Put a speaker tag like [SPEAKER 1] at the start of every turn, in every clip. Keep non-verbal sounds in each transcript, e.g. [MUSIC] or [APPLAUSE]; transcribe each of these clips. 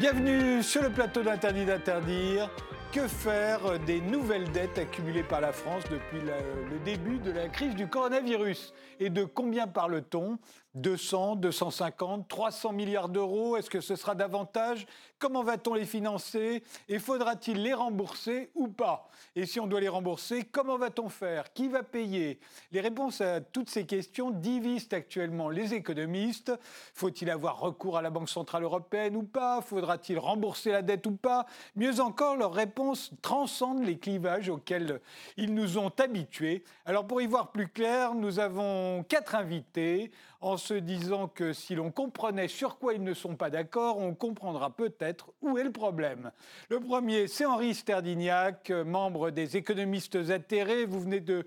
[SPEAKER 1] Bienvenue sur le plateau d'Interdit d'interdire. Que faire des nouvelles dettes accumulées par la France depuis le début de la crise du coronavirus? Et de combien parle-t-on? 200, 250, 300 milliards d'euros Est-ce que ce sera davantage? Comment va-t-on les financer? Et faudra-t-il les rembourser ou pas? Et si on doit les rembourser, comment va-t-on faire? Qui va payer? Les réponses à toutes ces questions divisent actuellement les économistes. Faut-il avoir recours à la Banque Centrale Européenne ou pas? Faudra-t-il rembourser la dette ou pas? Mieux encore, leurs réponses transcendent les clivages auxquels ils nous ont habitués. Alors pour y voir plus clair, nous avons quatre invités en se disant que si l'on comprenait sur quoi ils ne sont pas d'accord, on comprendra peut-être où est le problème. Le premier, c'est Henri Sterdignac, membre des économistes atterrés. Vous venez de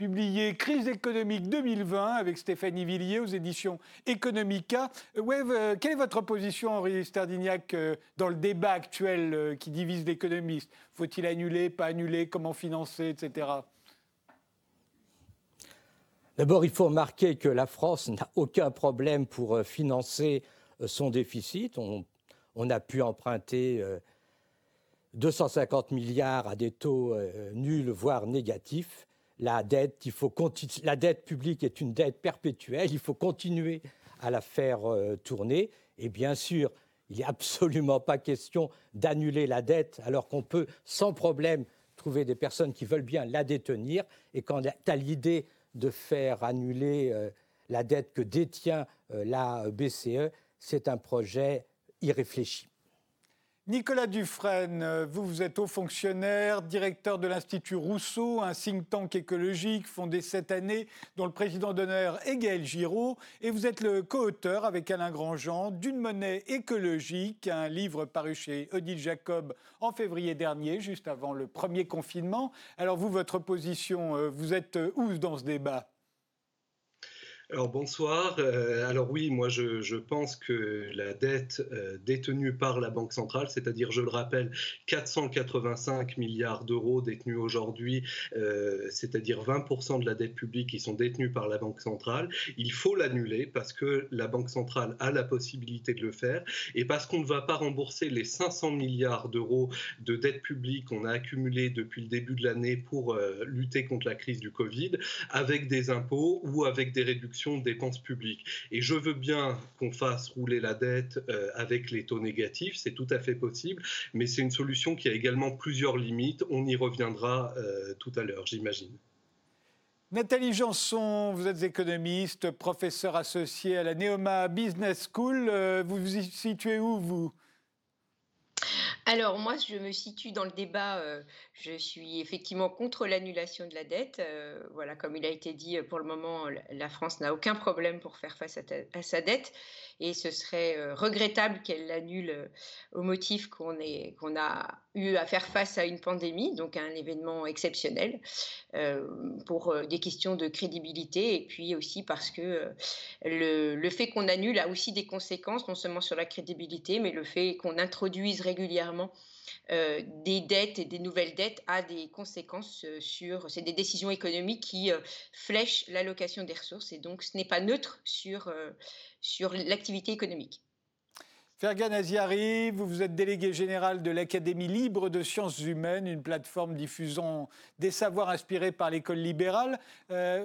[SPEAKER 1] publier Crise économique 2020 avec Stéphanie Villiers aux éditions Economica. Ouais, euh, quelle est votre position, Henri Sterdignac, euh, dans le débat actuel euh, qui divise l'économiste? Faut-il annuler, pas annuler, comment financer, etc.
[SPEAKER 2] D'abord, il faut remarquer que la France n'a aucun problème pour euh, financer euh, son déficit. On, a pu emprunter 250 euh, milliards à des taux nuls, voire négatifs. La dette, la dette publique est une dette perpétuelle. Il faut continuer à la faire tourner. Et bien sûr, il n'est absolument pas question d'annuler la dette alors qu'on peut sans problème trouver des personnes qui veulent bien la détenir. Et quand tu l'idée de faire annuler euh, la dette que détient euh, la BCE, c'est un projet irréfléchi.
[SPEAKER 1] Nicolas Dufresne, euh, vous, vous êtes haut fonctionnaire, directeur de l'Institut Rousseau, un think tank écologique fondé cette année, dont le président d'honneur est Gaël Giraud, et vous êtes le co-auteur avec Alain Grandjean d'une monnaie écologique, un livre paru chez Odile Jacob en février dernier, juste avant le premier confinement. Alors vous, votre position, euh, vous êtes où dans ce débat?
[SPEAKER 3] Alors bonsoir. Euh, alors oui, moi je, pense que la dette euh, détenue par la Banque centrale, c'est-à-dire, je le rappelle, 485 milliards d'euros détenus aujourd'hui, euh, c'est-à-dire 20% de la dette publique qui sont détenus par la Banque centrale, il faut l'annuler parce que la Banque centrale a la possibilité de le faire et parce qu'on ne va pas rembourser les 500 milliards d'euros de dette publique qu'on a accumulés depuis le début de l'année pour lutter contre la crise du Covid avec des impôts ou avec des réductions de dépenses publiques. Et je veux bien qu'on fasse rouler la dette euh, avec les taux négatifs, c'est tout à fait possible, mais c'est une solution qui a également plusieurs limites. On y reviendra euh, tout à l'heure, j'imagine.
[SPEAKER 1] Nathalie Janson, vous êtes économiste, professeur associé à la Neoma Business School. Euh, vous vous situez où, vous?
[SPEAKER 4] Alors moi, je me situe dans le débat, euh, je suis effectivement contre l'annulation de la dette. Euh, voilà, comme il a été dit, pour le moment, la France n'a aucun problème pour faire face à sa dette et ce serait euh, regrettable qu'elle l'annule euh, au motif qu'on qu'on a eu à faire face à une pandémie, donc à un événement exceptionnel, euh, pour des questions de crédibilité et puis aussi parce que le, le fait qu'on annule a aussi des conséquences, non seulement sur la crédibilité, mais le fait qu'on introduise régulièrement euh, des dettes et des nouvelles dettes a des conséquences euh, sur. C'est des décisions économiques qui euh, flèchent l'allocation des ressources et donc ce n'est pas neutre sur, sur l'activité économique.
[SPEAKER 1] Fergan Aziari, vous, vous êtes délégué général de l'Académie libre de sciences humaines, une plateforme diffusant des savoirs inspirés par l'école libérale.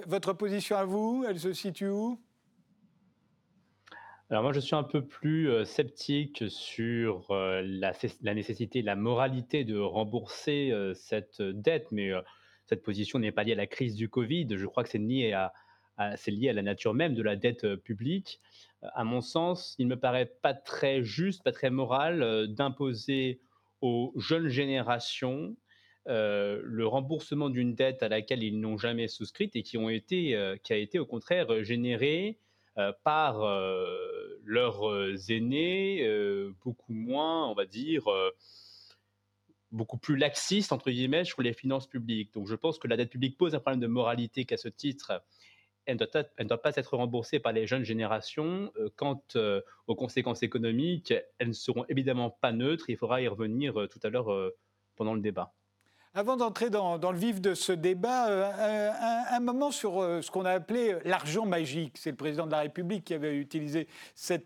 [SPEAKER 1] votre position à vous, elle se situe où?
[SPEAKER 5] Alors moi, je suis un peu plus euh, sceptique sur euh, la, nécessité, la moralité de rembourser euh, cette dette, mais cette position n'est pas liée à la crise du Covid. Je crois que c'est lié à, c'est lié à la nature même de la dette publique. À mon sens, il me paraît pas très juste, pas très moral d'imposer aux jeunes générations le remboursement d'une dette à laquelle ils n'ont jamais souscrite et qui ont été, qui a été au contraire générée euh, par euh, leurs euh, aînés, beaucoup moins, on va dire, beaucoup plus laxistes, entre guillemets, sur les finances publiques. Donc je pense que la dette publique pose un problème de moralité qu'à ce titre, elle ne doit, pas être remboursée par les jeunes générations. quant aux conséquences économiques, elles ne seront évidemment pas neutres. Il faudra y revenir tout à l'heure pendant le débat.
[SPEAKER 1] Avant d'entrer dans, le vif de ce débat, euh, un, moment sur euh, ce qu'on a appelé l'argent magique. C'est le président de la République qui avait utilisé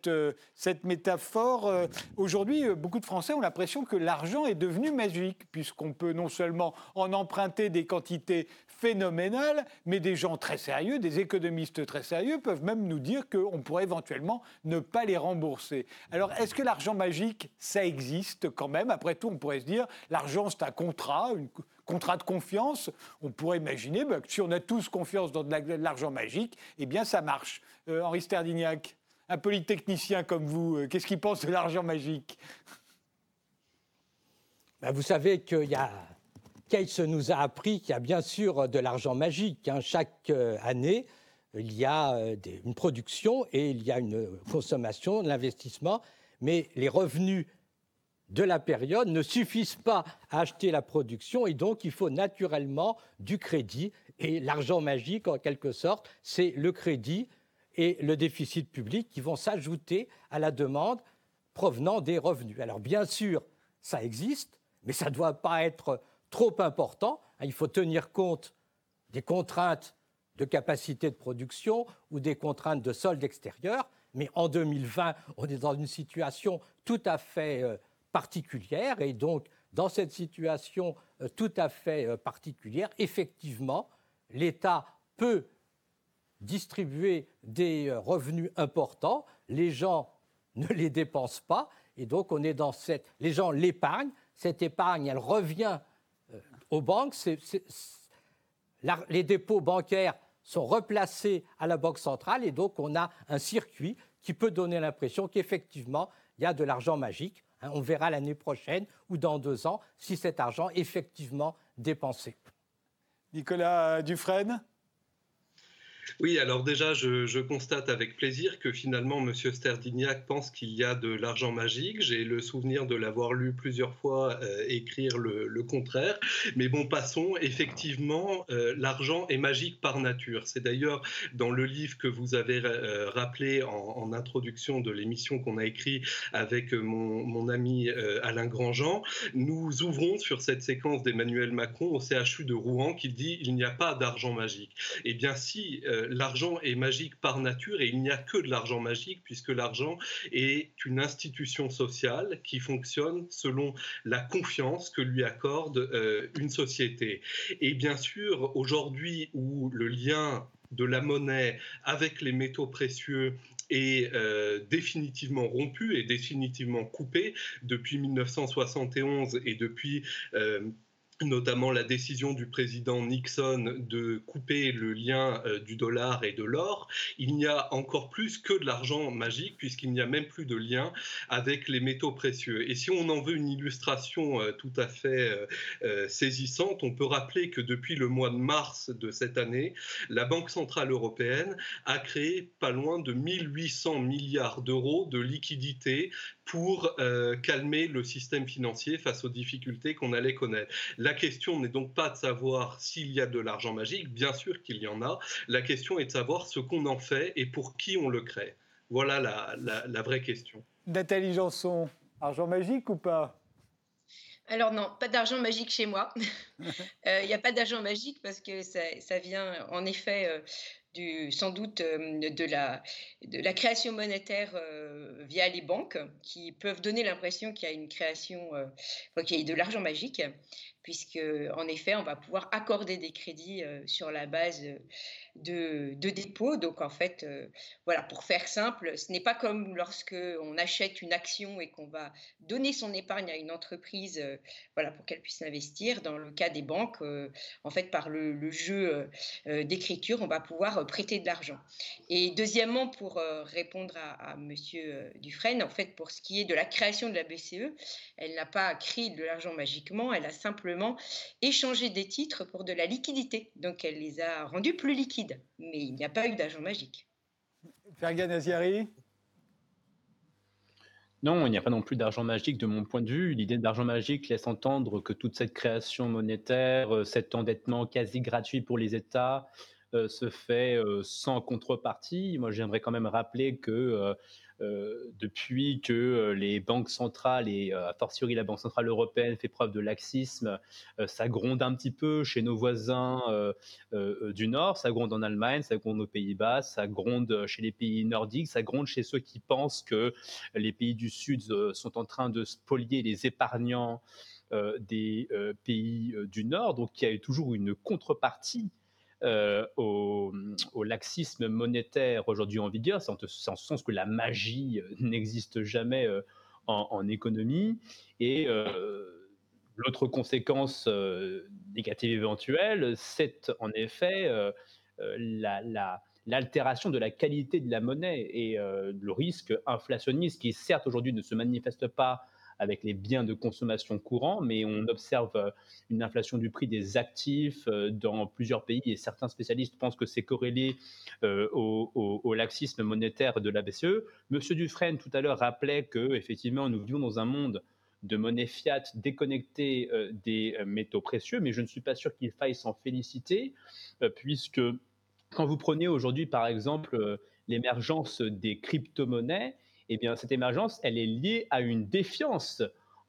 [SPEAKER 1] euh, cette métaphore. Aujourd'hui, beaucoup de Français ont l'impression que l'argent est devenu magique, puisqu'on peut non seulement en emprunter des quantités phénoménales, mais des gens très sérieux, des économistes très sérieux, peuvent même nous dire qu'on pourrait éventuellement ne pas les rembourser. Alors, est-ce que l'argent magique, ça existe quand même? Après tout, on pourrait se dire, l'argent, c'est un contrat, une contrat de confiance, on pourrait imaginer bah, que si on a tous confiance dans de l'argent magique, eh bien ça marche. Euh, Henri Sterdignac, un polytechnicien comme vous, euh, qu'est-ce qu'il pense de l'argent magique?
[SPEAKER 2] Bah, Vous savez qu'il y a... Keynes nous a appris qu'il y a bien sûr de l'argent magique. Hein. Chaque euh, année, il y a une production et il y a une consommation, l'investissement, mais les revenus de la période ne suffisent pas à acheter la production et donc il faut naturellement du crédit. Et l'argent magique, en quelque sorte, c'est le crédit et le déficit public qui vont s'ajouter à la demande provenant des revenus. Alors bien sûr, ça existe, mais ça ne doit pas être trop important. Il faut tenir compte des contraintes de capacité de production ou des contraintes de solde extérieur. Mais en 2020, on est dans une situation tout à fait euh, particulière. Et donc, dans cette situation euh, tout à fait euh, particulière, effectivement, l'État peut distribuer des revenus importants, les gens ne les dépensent pas, et donc on est dans cette... Les gens l'épargnent, cette épargne, elle revient aux banques, les dépôts bancaires sont replacés à la Banque centrale, et donc on a un circuit qui peut donner l'impression qu'effectivement, il y a de l'argent magique. Hein, on verra l'année prochaine ou dans deux ans si cet argent est effectivement dépensé.
[SPEAKER 1] Nicolas Dufresne
[SPEAKER 3] oui, alors déjà, je, constate avec plaisir que finalement, M. Sterdignac pense qu'il y a de l'argent magique. J'ai le souvenir de l'avoir lu plusieurs fois euh, écrire le, contraire. Mais bon, passons. Effectivement, euh, l'argent est magique par nature. C'est d'ailleurs dans le livre que vous avez euh, rappelé en, introduction de l'émission qu'on a écrit avec mon, mon ami Alain Grandjean, nous ouvrons sur cette séquence d'Emmanuel Macron au CHU de Rouen qui dit il n'y a pas d'argent magique. Eh bien, si l'argent est magique par nature et il n'y a que de l'argent magique puisque l'argent est une institution sociale qui fonctionne selon la confiance que lui accorde euh, une société. Et bien sûr, aujourd'hui où le lien de la monnaie avec les métaux précieux est euh, définitivement rompu et définitivement coupé depuis 1971 et depuis euh, notamment la décision du président Nixon de couper le lien euh, du dollar et de l'or, il n'y a encore plus que de l'argent magique puisqu'il n'y a même plus de lien avec les métaux précieux. Et si on en veut une illustration euh, tout à fait euh, saisissante, on peut rappeler que depuis le mois de mars de cette année, la Banque centrale européenne a créé pas loin de 1800 milliards d'euros de liquidités pour calmer le système financier face aux difficultés qu'on allait connaître. La question n'est donc pas de savoir s'il y a de l'argent magique, bien sûr qu'il y en a. La question est de savoir ce qu'on en fait et pour qui on le crée. Voilà la, vraie question.
[SPEAKER 1] Nathalie Janson, argent magique ou pas?
[SPEAKER 4] Alors non, pas d'argent magique chez moi. [LAUGHS] Euh, il n'y a pas d'argent magique parce que ça, vient en effet euh, du, sans doute euh, de, la, de la création monétaire via les banques qui peuvent donner l'impression qu'il y a une création, qu'il y a de l'argent magique puisque en effet, on va pouvoir accorder des crédits euh, sur la base euh, de, de dépôts. Donc en fait, euh, voilà, pour faire simple, ce n'est pas comme lorsque on achète une action et qu'on va donner son épargne à une entreprise, voilà, pour qu'elle puisse investir. Dans le cas des banques, en fait, par le, jeu d'écriture, on va pouvoir prêter de l'argent. Et deuxièmement, pour répondre à, à Monsieur Dufresne, en fait, pour ce qui est de la création de la BCE, elle n'a pas créé de l'argent magiquement, elle a simplement échanger des titres pour de la liquidité. Donc elle les a rendus plus liquides. Mais il n'y a pas eu d'argent magique.
[SPEAKER 1] Fergan Aziari
[SPEAKER 5] non, il n'y a pas non plus d'argent magique de mon point de vue. L'idée d'argent magique laisse entendre que toute cette création monétaire, euh, cet endettement quasi gratuit pour les États, se fait sans contrepartie. Moi, j'aimerais quand même rappeler que euh, depuis que euh, les banques centrales et euh, a fortiori la Banque centrale européenne fait preuve de laxisme, ça gronde un petit peu chez nos voisins du Nord, ça gronde en Allemagne, ça gronde aux Pays-Bas, ça gronde chez les pays nordiques, ça gronde chez ceux qui pensent que les pays du Sud sont en train de spolier les épargnants des pays du Nord. Donc il y a toujours une contrepartie euh, au, laxisme monétaire aujourd'hui en vigueur, c'est en, ce sens que la magie euh, [LAUGHS] n'existe jamais euh, en, économie. Et l'autre conséquence négative éventuelle, c'est en effet l'altération de la qualité de la monnaie et le risque inflationniste qui certes aujourd'hui ne se manifeste pas avec les biens de consommation courants, mais on observe euh, une inflation du prix des actifs euh, dans plusieurs pays et certains spécialistes pensent que c'est corrélé euh, au, laxisme monétaire de la BCE. Monsieur Dufresne tout à l'heure rappelait que effectivement nous vivons dans un monde de monnaie fiat déconnectée des métaux précieux, mais je ne suis pas sûr qu'il faille s'en féliciter, puisque quand vous prenez aujourd'hui par exemple l'émergence des crypto-monnaies, eh bien, cette émergence, elle est liée à une défiance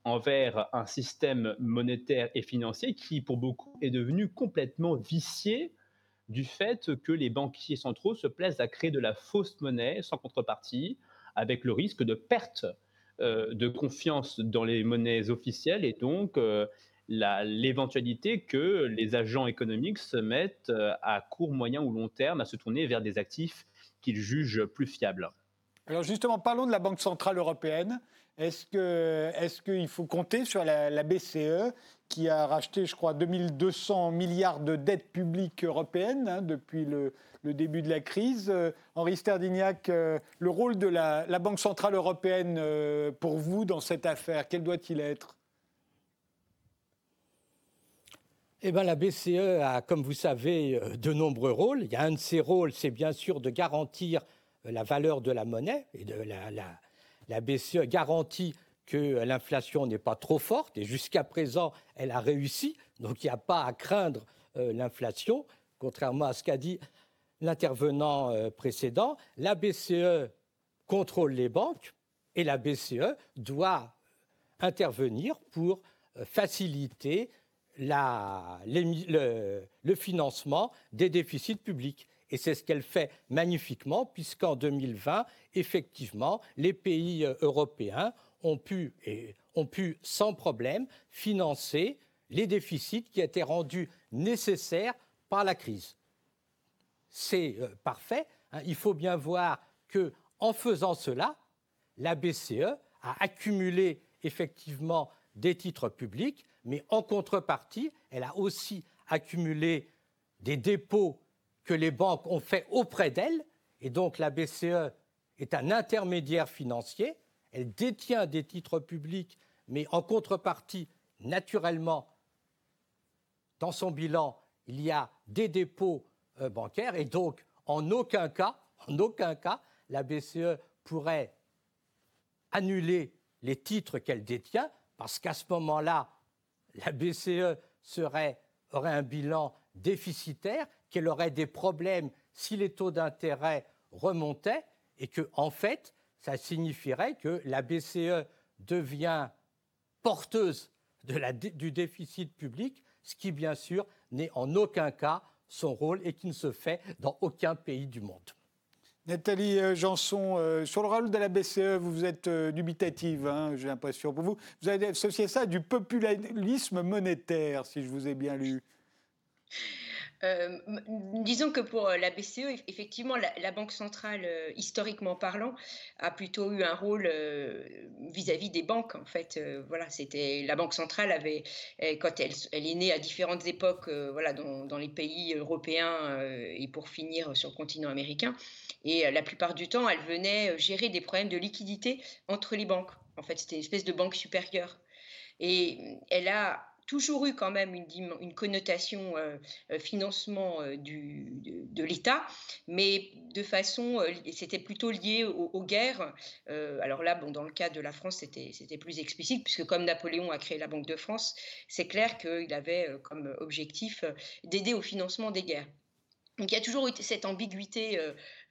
[SPEAKER 5] envers un système monétaire et financier qui, pour beaucoup, est devenu complètement vicié du fait que les banquiers centraux se plaisent à créer de la fausse monnaie sans contrepartie, avec le risque de perte euh, de confiance dans les monnaies officielles et donc euh, l'éventualité que les agents économiques se mettent euh, à court, moyen ou long terme à se tourner vers des actifs qu'ils jugent plus fiables.
[SPEAKER 1] Alors justement, parlons de la Banque Centrale Européenne. Est-ce qu'il est faut compter sur la, BCE qui a racheté, je crois, 2200 milliards de dettes publiques européennes hein, depuis le, début de la crise? Euh, Henri Sterdignac, euh, le rôle de la, Banque Centrale Européenne euh, pour vous dans cette affaire, quel doit-il être?
[SPEAKER 2] Eh bien, la BCE a, comme vous savez, de nombreux rôles. Il y a un de ces rôles, c'est bien sûr de garantir la valeur de la monnaie et de la, BCE garantit que l'inflation n'est pas trop forte et jusqu'à présent elle a réussi, donc il n'y a pas à craindre euh, l'inflation, contrairement à ce qu'a dit l'intervenant euh, précédent. La BCE contrôle les banques et la BCE doit intervenir pour euh, faciliter le, financement des déficits publics. Et c'est ce qu'elle fait magnifiquement, puisqu'en 2020, effectivement, les pays euh, européens ont pu, sans problème financer les déficits qui étaient rendus nécessaires par la crise. C'est euh, parfait. Hein. il faut bien voir que, en faisant cela, la BCE a accumulé effectivement des titres publics, mais en contrepartie, elle a aussi accumulé des dépôts que les banques ont fait auprès d'elle, et donc la BCE est un intermédiaire financier, elle détient des titres publics, mais en contrepartie, naturellement, dans son bilan, il y a des dépôts euh, bancaires, et donc en aucun cas, [LAUGHS] la BCE pourrait annuler les titres qu'elle détient, parce qu'à ce moment-là, la BCE aurait un bilan déficitaire qu'elle aurait des problèmes si les taux d'intérêt remontaient et que, en fait, ça signifierait que la BCE devient porteuse du déficit public, ce qui, bien sûr, n'est en aucun cas son rôle et qui ne se fait dans aucun pays du monde.
[SPEAKER 1] Nathalie euh, Janson, euh, sur le rôle de la BCE, vous êtes euh, dubitative, hein, j'ai l'impression. Pour vous, vous avez associé ça à du populisme monétaire, si je vous ai bien lu.
[SPEAKER 4] Euh, disons que pour euh, la BCE, effectivement, la, Banque centrale, euh, historiquement parlant, a plutôt eu un rôle vis-à-vis des banques. En fait, voilà, c'était la Banque centrale avait, quand elle, est née à différentes époques, voilà, dans, dans, les pays européens et pour finir sur le continent américain. Et la plupart du temps, elle venait gérer des problèmes de liquidité entre les banques. En fait, c'était une espèce de banque supérieure. Et elle a toujours eu quand même une, connotation euh, euh, financement euh, du, de, l'État, mais de façon, c'était plutôt lié aux, guerres. alors là, bon, dans le cas de la France, c'était plus explicite, puisque comme Napoléon a créé la Banque de France, c'est clair qu'il avait comme objectif d'aider au financement des guerres. Donc il y a toujours eu cette ambiguïté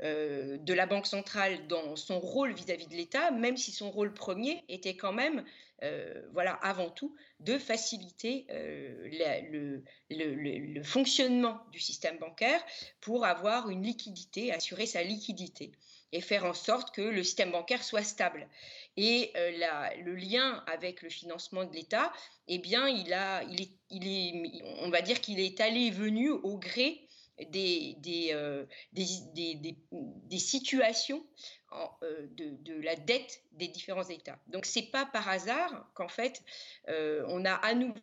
[SPEAKER 4] de la Banque centrale dans son rôle vis-à-vis de l'État, même si son rôle premier était quand même, euh, voilà, avant tout, de faciliter le, le, fonctionnement du système bancaire pour avoir une liquidité, assurer sa liquidité et faire en sorte que le système bancaire soit stable. Et le lien avec le financement de l'État, eh bien, il a, il est, on va dire qu'il est allé et venu au gré euh, des, des, des, situations euh, de, la dette des différents États. Donc ce n'est pas par hasard qu'en fait euh, on a à nouveau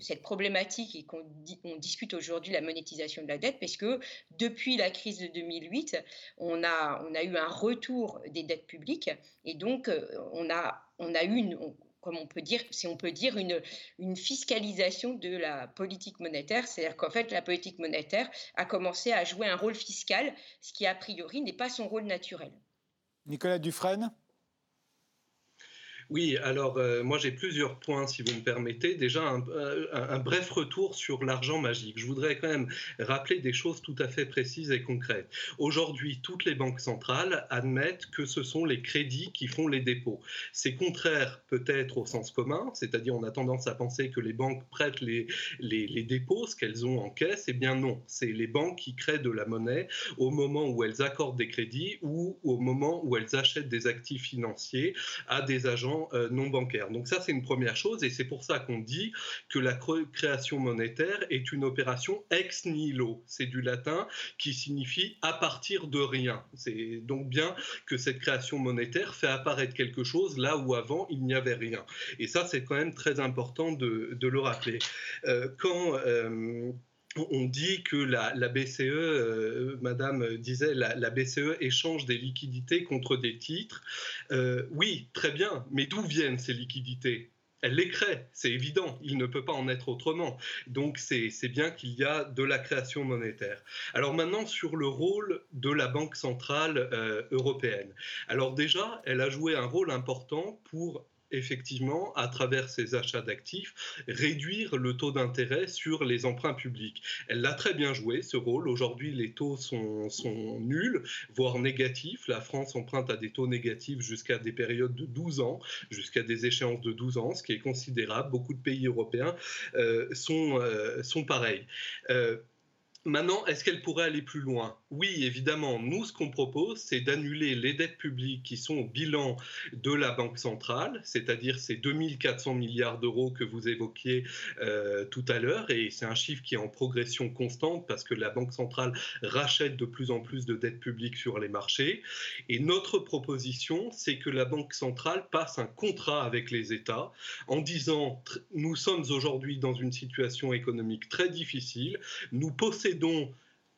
[SPEAKER 4] cette problématique et qu'on on discute aujourd'hui la monétisation de la dette parce que depuis la crise de 2008 on a, on a eu un retour des dettes publiques et donc on a, on a eu une, comme on peut dire, si on peut dire, une, une fiscalisation de la politique monétaire. C'est-à-dire qu'en fait, la politique monétaire a commencé à jouer un rôle fiscal, ce qui a priori n'est pas son rôle naturel.
[SPEAKER 1] Nicolas Dufresne
[SPEAKER 3] oui, alors euh, moi j'ai plusieurs points si vous me permettez. Déjà euh, un, bref retour sur l'argent magique. Je voudrais quand même rappeler des choses tout à fait précises et concrètes. Aujourd'hui, toutes les banques centrales admettent que ce sont les crédits qui font les dépôts. C'est contraire peut-être au sens commun, c'est-à-dire on a tendance à penser que les banques prêtent les, les, dépôts, ce qu'elles ont en caisse. Eh bien non, c'est les banques qui créent de la monnaie au moment où elles accordent des crédits ou au moment où elles achètent des actifs financiers à des agents euh, non bancaires. Donc ça, c'est une première chose, et c'est pour ça qu'on dit que la création monétaire est une opération ex nihilo. C'est du latin qui signifie à partir de rien. C'est donc bien que cette création monétaire fait apparaître quelque chose là où avant il n'y avait rien. Et ça, c'est quand même très important de, le rappeler. Euh, quand euh, on dit que la, BCE, euh, Madame disait, la, BCE échange des liquidités contre des titres. Euh, oui, très bien, mais d'où viennent ces liquidités? Elle les crée, c'est évident, il ne peut pas en être autrement. Donc c'est bien qu'il y a de la création monétaire. Alors maintenant sur le rôle de la Banque centrale euh, européenne. Alors déjà, elle a joué un rôle important pour effectivement, à travers ses achats d'actifs, réduire le taux d'intérêt sur les emprunts publics. Elle l'a très bien joué, ce rôle. Aujourd'hui, les taux sont, nuls, voire négatifs. La France emprunte à des taux négatifs jusqu'à des périodes de 12 ans, jusqu'à des échéances de 12 ans, ce qui est considérable. Beaucoup de pays européens euh, sont, euh, sont pareils. Euh, Maintenant, est-ce qu'elle pourrait aller plus loin? Oui, évidemment. Nous, ce qu'on propose, c'est d'annuler les dettes publiques qui sont au bilan de la Banque centrale, c'est-à-dire ces 2400 milliards d'euros que vous évoquiez euh, tout à l'heure. Et c'est un chiffre qui est en progression constante parce que la Banque centrale rachète de plus en plus de dettes publiques sur les marchés. Et notre proposition, c'est que la Banque centrale passe un contrat avec les États en disant, nous sommes aujourd'hui dans une situation économique très difficile, nous possédons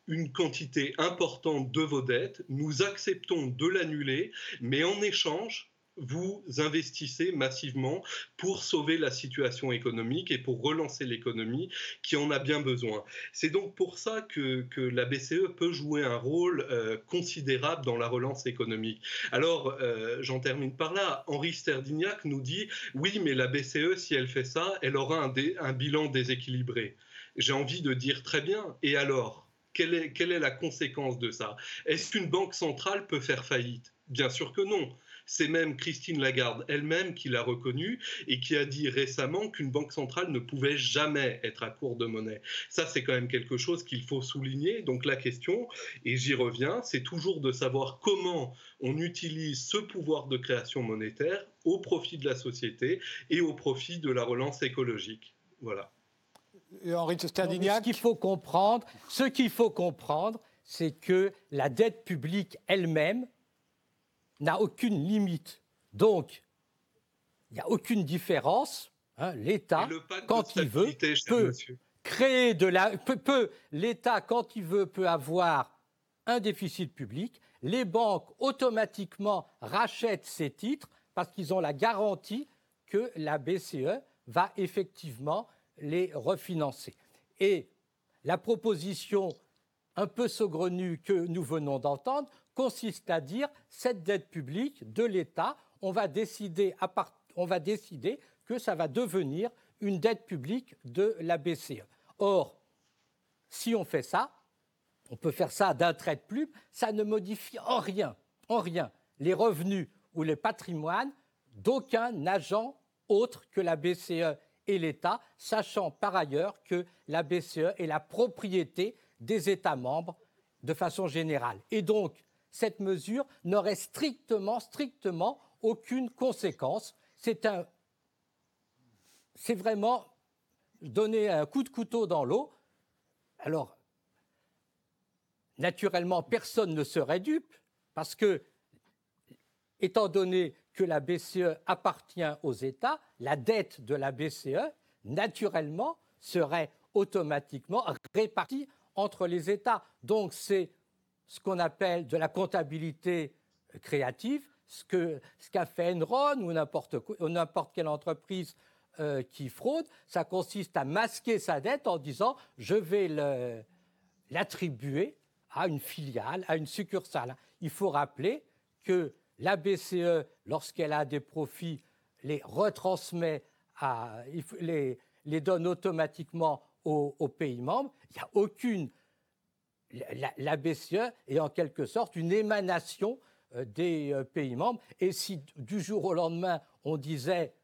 [SPEAKER 3] une quantité importante de vos dettes, nous acceptons de l'annuler, mais en échange, vous investissez massivement pour sauver la situation économique et pour relancer l'économie qui en a bien besoin. C'est donc pour ça que, la BCE peut jouer un rôle euh, considérable dans la relance économique. Alors, euh, j'en termine par là. Henri Sterdignac nous dit, oui, mais la BCE, si elle fait ça, elle aura un bilan déséquilibré j'ai envie de dire très bien, et alors quelle est, la conséquence de ça? Est-ce qu'une banque centrale peut faire faillite? Bien sûr que non. C'est même Christine Lagarde elle-même qui l'a reconnu et qui a dit récemment qu'une banque centrale ne pouvait jamais être à court de monnaie. Ça, c'est quand même quelque chose qu'il faut souligner. Donc la question, et j'y reviens, c'est toujours de savoir comment on utilise ce pouvoir de création monétaire au profit de la société et au profit de la relance écologique. Voilà.
[SPEAKER 2] Henri Ce qu'il faut comprendre, ce qu'il faut comprendre, c'est que la dette publique elle-même n'a aucune limite. Donc, il n'y a aucune différence. Hein, L'État, quand il veut, peut créer de la, peut l'État, quand il veut, peut avoir un déficit public. Les banques automatiquement rachètent ces titres parce qu'ils ont la garantie que la BCE va effectivement les refinancer. Et la proposition un peu saugrenue que nous venons d'entendre consiste à dire cette dette publique de l'État, on va décider on va décider que ça va devenir une dette publique de la BCE. Or, si on fait ça, on peut faire ça d'un trait de plume, ça ne modifie en rien, en rien, les revenus ou le patrimoine d'aucun agent autre que la BCE et l'État, sachant par ailleurs que la BCE est la propriété des États membres de façon générale. Et donc, cette mesure n'aurait strictement, strictement aucune conséquence. C'est c'est vraiment donner un coup de couteau dans l'eau. Alors, naturellement, personne ne serait dupe parce que, étant donné que la BCE appartient aux États, la dette de la BCE, naturellement, serait automatiquement répartie entre les États. Donc c'est ce qu'on appelle de la comptabilité créative, ce qu'a ce fait Enron ou n'importe quelle entreprise euh, qui fraude, ça consiste à masquer sa dette en disant je vais l'attribuer à une filiale, à une succursale. Il faut rappeler que la BCE, lorsqu'elle a des profits, les retransmet, les, donne automatiquement aux, pays membres. Il n'y a aucune. La, BCE est en quelque sorte une émanation euh, des euh, pays membres. Et si du jour au lendemain, on disait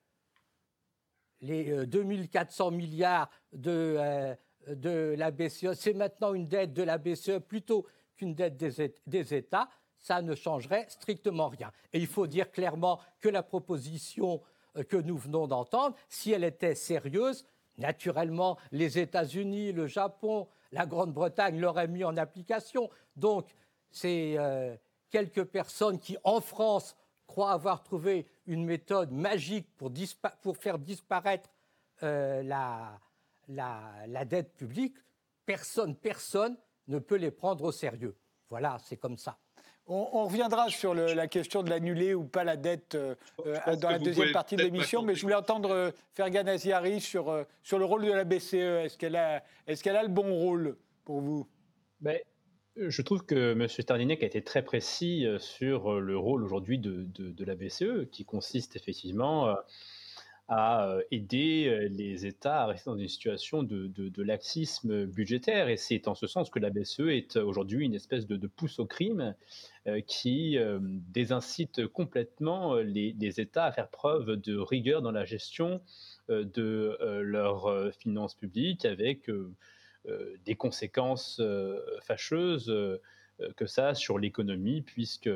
[SPEAKER 2] les 2400 euh, milliards de, de la BCE, c'est maintenant une dette de la BCE plutôt qu'une dette des États, ça ne changerait strictement rien. Et il faut dire clairement que la proposition que nous venons d'entendre, si elle était sérieuse, Naturellement, les États-Unis, le Japon, la Grande-Bretagne l'auraient mis en application. Donc, c'est euh, quelques personnes qui, en France, croient avoir trouvé une méthode magique pour, faire disparaître euh, la, dette publique. Personne, personne ne peut les prendre au sérieux. Voilà, c'est comme ça.
[SPEAKER 1] On, reviendra sur la question de l'annuler ou pas la dette euh, euh, dans la deuxième partie de l'émission, mais je voulais entendre euh, Fergan Aziari sur, sur le rôle de la BCE. Est-ce qu'elle a, est qu'elle a le bon rôle pour vous?
[SPEAKER 5] Ben, Je trouve que M. Stardinek a été très précis sur le rôle aujourd'hui de, de, la BCE, qui consiste effectivement à euh, aider euh, les États à rester dans une situation de, laxisme budgétaire. Et c'est en ce sens que la BCE est aujourd'hui une espèce de, pouce au crime euh, qui désincite complètement les, États à faire preuve de rigueur dans la gestion de leurs finances publiques avec des conséquences fâcheuses que ça sur l'économie, puisque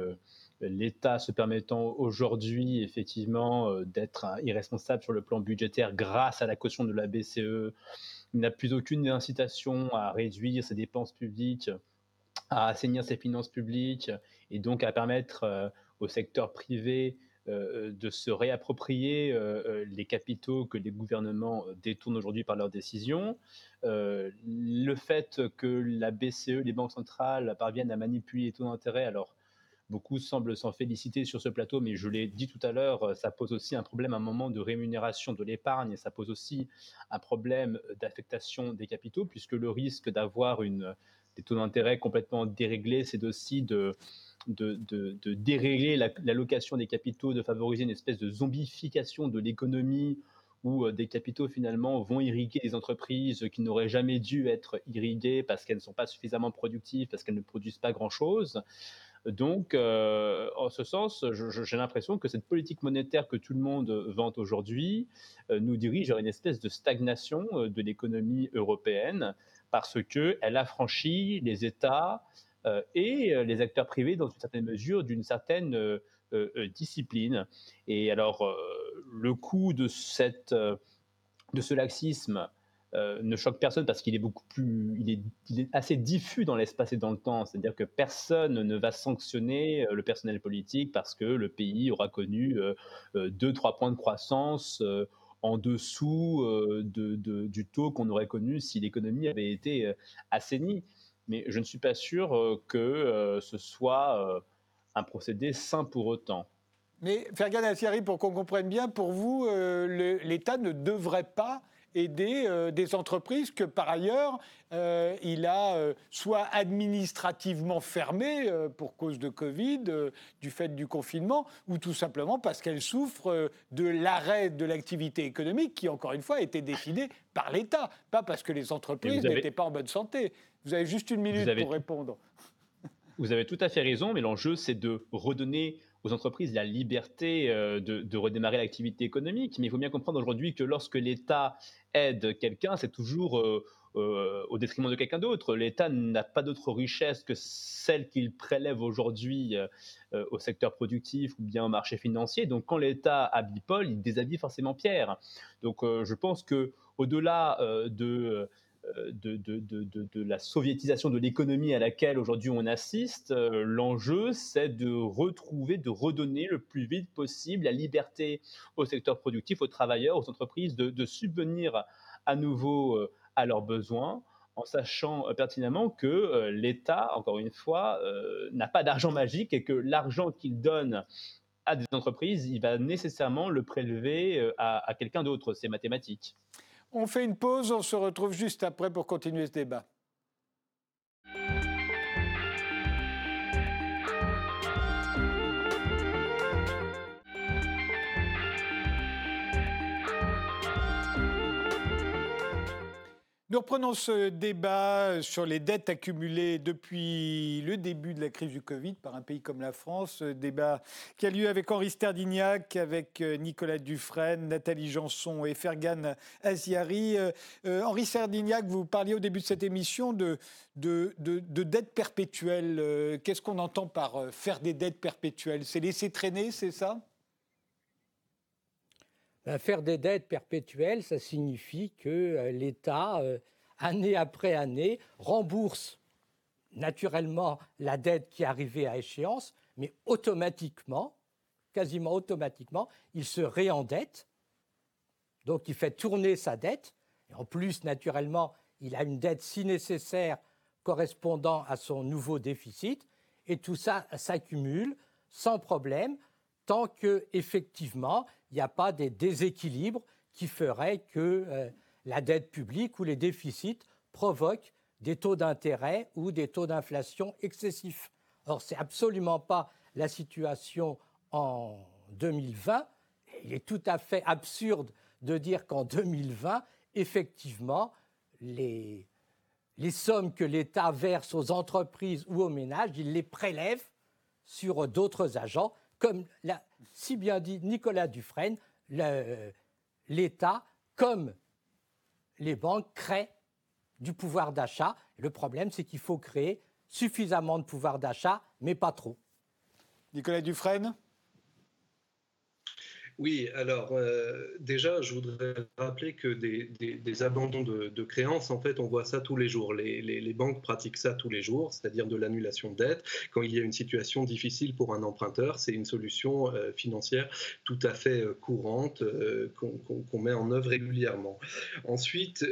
[SPEAKER 5] l'État se permettant aujourd'hui effectivement euh, d'être irresponsable sur le plan budgétaire grâce à la caution de la BCE, n'a plus aucune incitation à réduire ses dépenses publiques, à assainir ses finances publiques et donc à permettre euh, au secteur privé euh, de se réapproprier les capitaux que les gouvernements détournent aujourd'hui par leurs décisions. le fait que la BCE, les banques centrales, parviennent à manipuler les taux d'intérêt, alors Beaucoup semblent s'en féliciter sur ce plateau, mais je l'ai dit tout à l'heure, euh, ça pose aussi un problème, un moment de rémunération de l'épargne, ça pose aussi un problème d'affectation des capitaux, puisque le risque d'avoir des taux d'intérêt complètement déréglés, c'est aussi de, de, dérégler l'allocation des capitaux, de favoriser une espèce de zombification de l'économie où euh, des capitaux finalement vont irriguer des entreprises qui n'auraient jamais dû être irriguées parce qu'elles ne sont pas suffisamment productives, parce qu'elles ne produisent pas grand-chose. Donc, euh, en ce sens, j'ai l'impression que cette politique monétaire que tout le monde vante aujourd'hui euh, nous dirige vers une espèce de stagnation de l'économie européenne parce qu'elle a franchi les États et les acteurs privés dans une certaine mesure d'une certaine discipline. Et alors, le coût de, cette, de ce laxisme euh, ne choque personne parce qu'il est beaucoup plus, il est, assez diffus dans l'espace et dans le temps. C'est-à-dire que personne ne va sanctionner euh, le personnel politique parce que le pays aura connu euh, deux, trois points de croissance en dessous du taux qu'on aurait connu si l'économie avait été assainie. Mais je ne suis pas sûr que ce soit un procédé sain pour autant.
[SPEAKER 1] Mais Fergan Assiari, pour qu'on comprenne bien, pour vous, l'État ne devrait pas aider euh, des entreprises que par ailleurs euh, il a euh, soit administrativement fermées pour cause de Covid, du fait du confinement, ou tout simplement parce qu'elles souffrent de l'arrêt de l'activité économique qui, encore une fois, a été décidé par l'État, pas parce que les entreprises n'étaient pas en bonne santé. Vous avez juste une minute pour répondre.
[SPEAKER 5] Vous avez tout à fait raison, mais l'enjeu, c'est de redonner aux entreprises la liberté euh, de, redémarrer l'activité économique. Mais il faut bien comprendre aujourd'hui que lorsque l'État aide quelqu'un, c'est toujours euh, euh, au détriment de quelqu'un d'autre. L'État n'a pas d'autre richesse que celle qu'il prélève aujourd'hui au secteur productif ou bien au marché financier. Donc quand l'État habille Paul, il déshabille forcément Pierre. Donc je pense que au-delà de euh, de, la soviétisation de l'économie à laquelle aujourd'hui on assiste, euh, l'enjeu c'est de retrouver, de redonner le plus vite possible la liberté au secteur productif, aux travailleurs, aux entreprises, de, subvenir à nouveau euh, à leurs besoins en sachant pertinemment que l'État, encore une fois, n'a pas d'argent magique et que l'argent qu'il donne à des entreprises, il va nécessairement le prélever à quelqu'un d'autre. C'est mathématique.
[SPEAKER 1] On fait une pause, on se retrouve juste après pour continuer ce débat. Nous reprenons ce débat sur les dettes accumulées depuis le début de la crise du Covid par un pays comme la France. Débat qui a lieu avec Henri Sterdignac, avec euh, Nicolas Dufresne, Nathalie Janson et Fergan Aziari. Euh, euh, Henri Sterdignac, vous parliez au début de cette émission de, de, de dettes perpétuelles. Qu'est-ce qu'on entend par faire des dettes perpétuelles? C'est laisser traîner, c'est ça?
[SPEAKER 2] Faire des dettes perpétuelles, ça signifie que euh, l'État, euh, année après année, rembourse naturellement la dette qui arrivée à échéance, mais automatiquement, quasiment automatiquement, il se réendette. Donc il fait tourner sa dette. Et en plus, naturellement, il a une dette si nécessaire correspondant à son nouveau déficit. Et tout ça s'accumule sans problème tant que effectivement il n'y a pas des déséquilibres qui feraient que euh, la dette publique ou les déficits provoquent des taux d'intérêt ou des taux d'inflation excessifs. Or, ce n'est absolument pas la situation en 2020. Il est tout à fait absurde de dire qu'en 2020, effectivement, les, les sommes que l'État verse aux entreprises ou aux ménages, il les prélève sur d'autres agents comme l'a si bien dit Nicolas Dufresne, l'État, comme les banques, crée du pouvoir d'achat. Le problème, c'est qu'il faut créer suffisamment de pouvoir d'achat, mais pas trop.
[SPEAKER 1] Nicolas Dufresne?
[SPEAKER 3] Oui, alors euh, déjà, je voudrais rappeler que des, abandons de, créances, en fait, on voit ça tous les jours. Les, banques pratiquent ça tous les jours, c'est-à-dire de l'annulation de dette. Quand il y a une situation difficile pour un emprunteur, c'est une solution euh, financière tout à fait euh, courante qu'on met en œuvre régulièrement. Ensuite,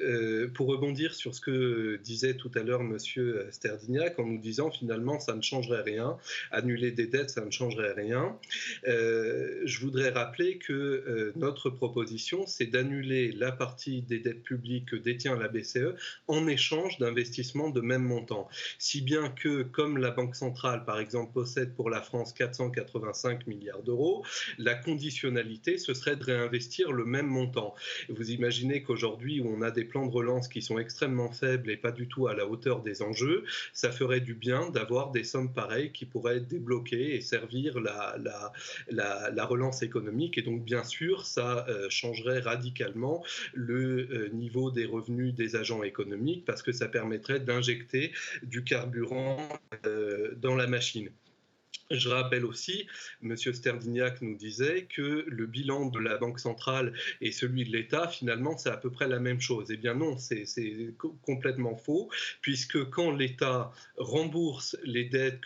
[SPEAKER 3] pour rebondir sur ce que disait tout à l'heure Monsieur Sterdignac, en nous disant finalement ça ne changerait rien, annuler des dettes, ça ne changerait rien, je voudrais rappeler que euh, notre proposition, c'est d'annuler la partie des dettes publiques que détient la BCE en échange d'investissements de même montant. Si bien que, comme la Banque centrale, par exemple, possède pour la France 485 milliards d'euros, la conditionnalité, ce serait de réinvestir le même montant. Vous imaginez qu'aujourd'hui, où on a des plans de relance qui sont extrêmement faibles et pas du tout à la hauteur des enjeux, ça ferait du bien d'avoir des sommes pareilles qui pourraient être débloquées et servir la, la, la, la relance économique et donc, bien sûr, ça euh, changerait radicalement le euh, niveau des revenus des agents économiques parce que ça permettrait d'injecter du carburant euh, dans la machine. Je rappelle aussi, M. Sterdignac nous disait que le bilan de la Banque centrale et celui de l'État, finalement, c'est à peu près la même chose. Eh bien non, c'est complètement faux, puisque quand l'État rembourse les dettes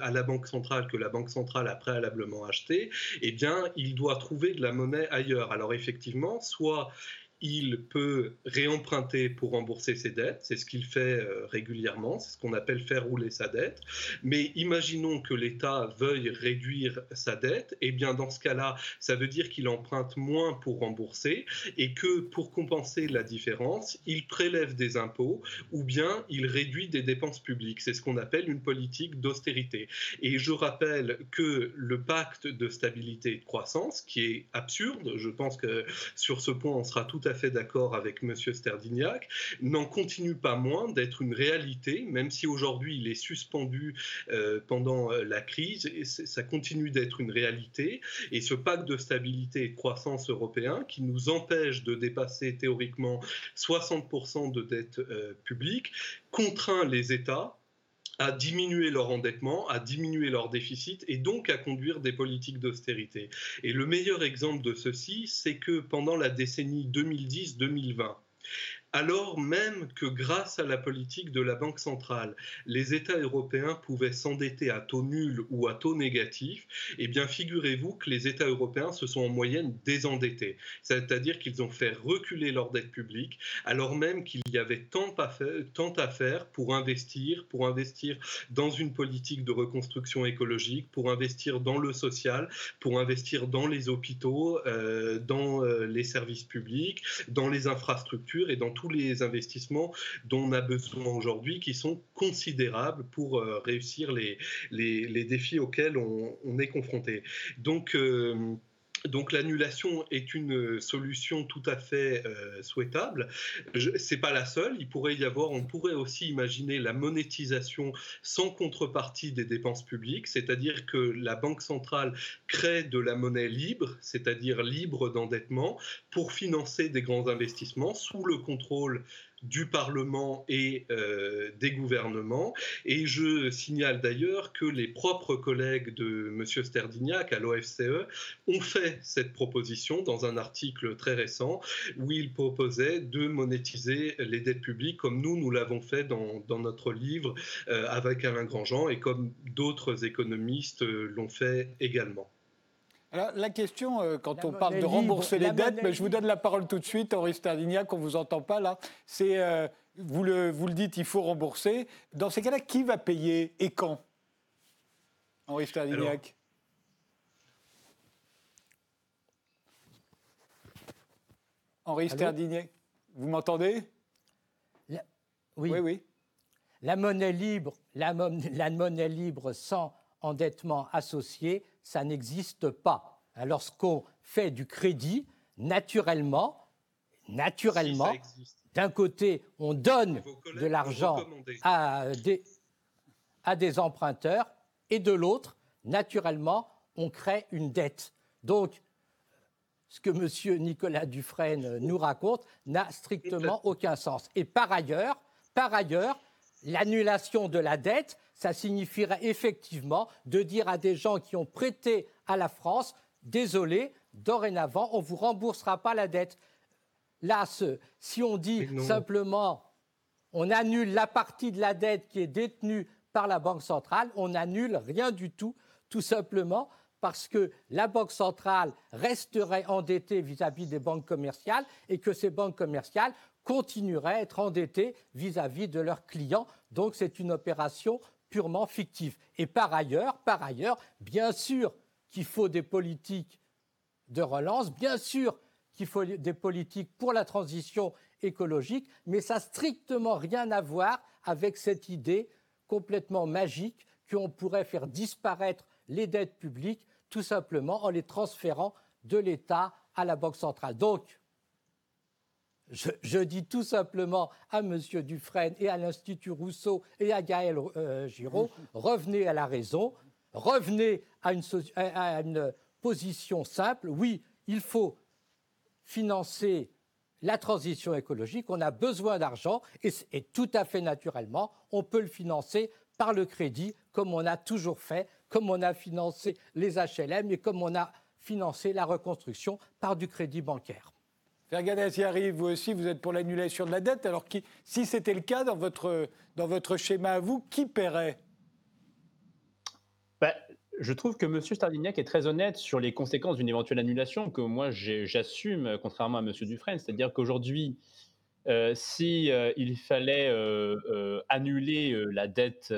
[SPEAKER 3] à la Banque centrale que la Banque centrale a préalablement achetées, eh bien, il doit trouver de la monnaie ailleurs. Alors effectivement, soit il peut réemprunter pour rembourser ses dettes, c'est ce qu'il fait euh, régulièrement, c'est ce qu'on appelle faire rouler sa dette. Mais imaginons que l'État veuille réduire sa dette, et eh bien dans ce cas-là, ça veut dire qu'il emprunte moins pour rembourser et que pour compenser la différence, il prélève des impôts ou bien il réduit des dépenses publiques. C'est ce qu'on appelle une politique d'austérité. Et je rappelle que le pacte de stabilité et de croissance, qui est absurde, je pense que sur ce point on sera tout à à fait d'accord avec M. Sterdignac, n'en continue pas moins d'être une réalité, même si aujourd'hui il est suspendu euh, pendant euh, la crise, et ça continue d'être une réalité. Et ce pacte de stabilité et de croissance européen qui nous empêche de dépasser théoriquement 60% de dette euh, publique contraint les États à diminuer leur endettement, à diminuer leur déficit et donc à conduire des politiques d'austérité. Et le meilleur exemple de ceci, c'est que pendant la décennie 2010-2020, alors même que grâce à la politique de la Banque centrale, les États européens pouvaient s'endetter à taux nul ou à taux négatif, eh bien figurez-vous que les États européens se sont en moyenne désendettés. C'est-à-dire qu'ils ont fait reculer leur dette publique, alors même qu'il y avait tant à, faire, pour investir, pour investir dans une politique de reconstruction écologique, pour investir dans le social, pour investir dans les hôpitaux, euh, dans euh, les services publics, dans les infrastructures et dans tous les investissements dont on a besoin aujourd'hui, qui sont considérables pour euh, réussir les, les, défis auxquels on, est confronté. Donc, euh, donc l'annulation est une solution tout à fait euh, souhaitable. C'est pas la seule. On pourrait aussi imaginer la monétisation sans contrepartie des dépenses publiques, c'est-à-dire que la banque centrale crée de la monnaie libre, c'est-à-dire libre d'endettement, pour financer des grands investissements sous le contrôle du Parlement et euh, des gouvernements. Et je signale d'ailleurs que les propres collègues de M. Sterdignac à l'OFCE ont fait cette proposition dans un article très récent où ils proposaient de monétiser les dettes publiques comme nous, nous l'avons fait dans, notre livre euh, avec Alain Grandjean et comme d'autres économistes euh, l'ont fait également.
[SPEAKER 1] Alors, la question, euh, quand on parle de rembourser les dettes, mais je vous donne la parole tout de suite, Henri Stardignac, on ne vous entend pas là, c'est, euh, vous, le, vous le dites, il faut rembourser. Dans ces cas-là, qui va payer et quand? Henri Stardignac Henri Sterdignac, vous m'entendez?
[SPEAKER 2] Oui.
[SPEAKER 1] oui. oui.
[SPEAKER 2] La monnaie libre, la, la monnaie libre sans endettement associé, ça n'existe pas. Lorsqu'on fait du crédit, naturellement, naturellement, d'un côté, on donne de l'argent à des, à des emprunteurs, et de l'autre, naturellement, on crée une dette. Donc, ce que M. Nicolas Dufresne nous raconte n'a strictement aucun sens. Et par ailleurs, par ailleurs, l'annulation de la dette, ça signifierait effectivement de dire à des gens qui ont prêté à la France, désolé, dorénavant, on ne vous remboursera pas la dette. Là, si on dit simplement, on annule la partie de la dette qui est détenue par la Banque centrale, on n'annule rien du tout, tout simplement parce que la Banque centrale resterait endettée vis-à-vis -vis des banques commerciales et que ces banques commerciales continueraient à être endettées vis-à-vis -vis de leurs clients. Donc c'est une opération purement fictif. Et par ailleurs, par ailleurs, bien sûr qu'il faut des politiques de relance, bien sûr qu'il faut des politiques pour la transition écologique, mais ça n'a strictement rien à voir avec cette idée complètement magique qu'on pourrait faire disparaître les dettes publiques tout simplement en les transférant de l'État à la Banque centrale. Donc, je, dis tout simplement à M. Dufresne et à l'Institut Rousseau et à Gaël euh, Giraud, revenez à la raison, revenez à une, position simple. Oui, il faut financer la transition écologique, on a besoin d'argent et, et, tout à fait naturellement, on peut le financer par le crédit comme on a toujours fait, comme on a financé les HLM et comme on a financé la reconstruction par du crédit bancaire.
[SPEAKER 1] Ferganès arrive, vous aussi, vous êtes pour l'annulation de la dette. Alors, si c'était le cas dans votre, dans votre schéma à vous, qui paierait?
[SPEAKER 5] Bah, Je trouve que M. Stardignac est très honnête sur les conséquences d'une éventuelle annulation, que moi j'assume, contrairement à M. Dufresne. C'est-à-dire qu'aujourd'hui, euh, si euh, il fallait euh, annuler la dette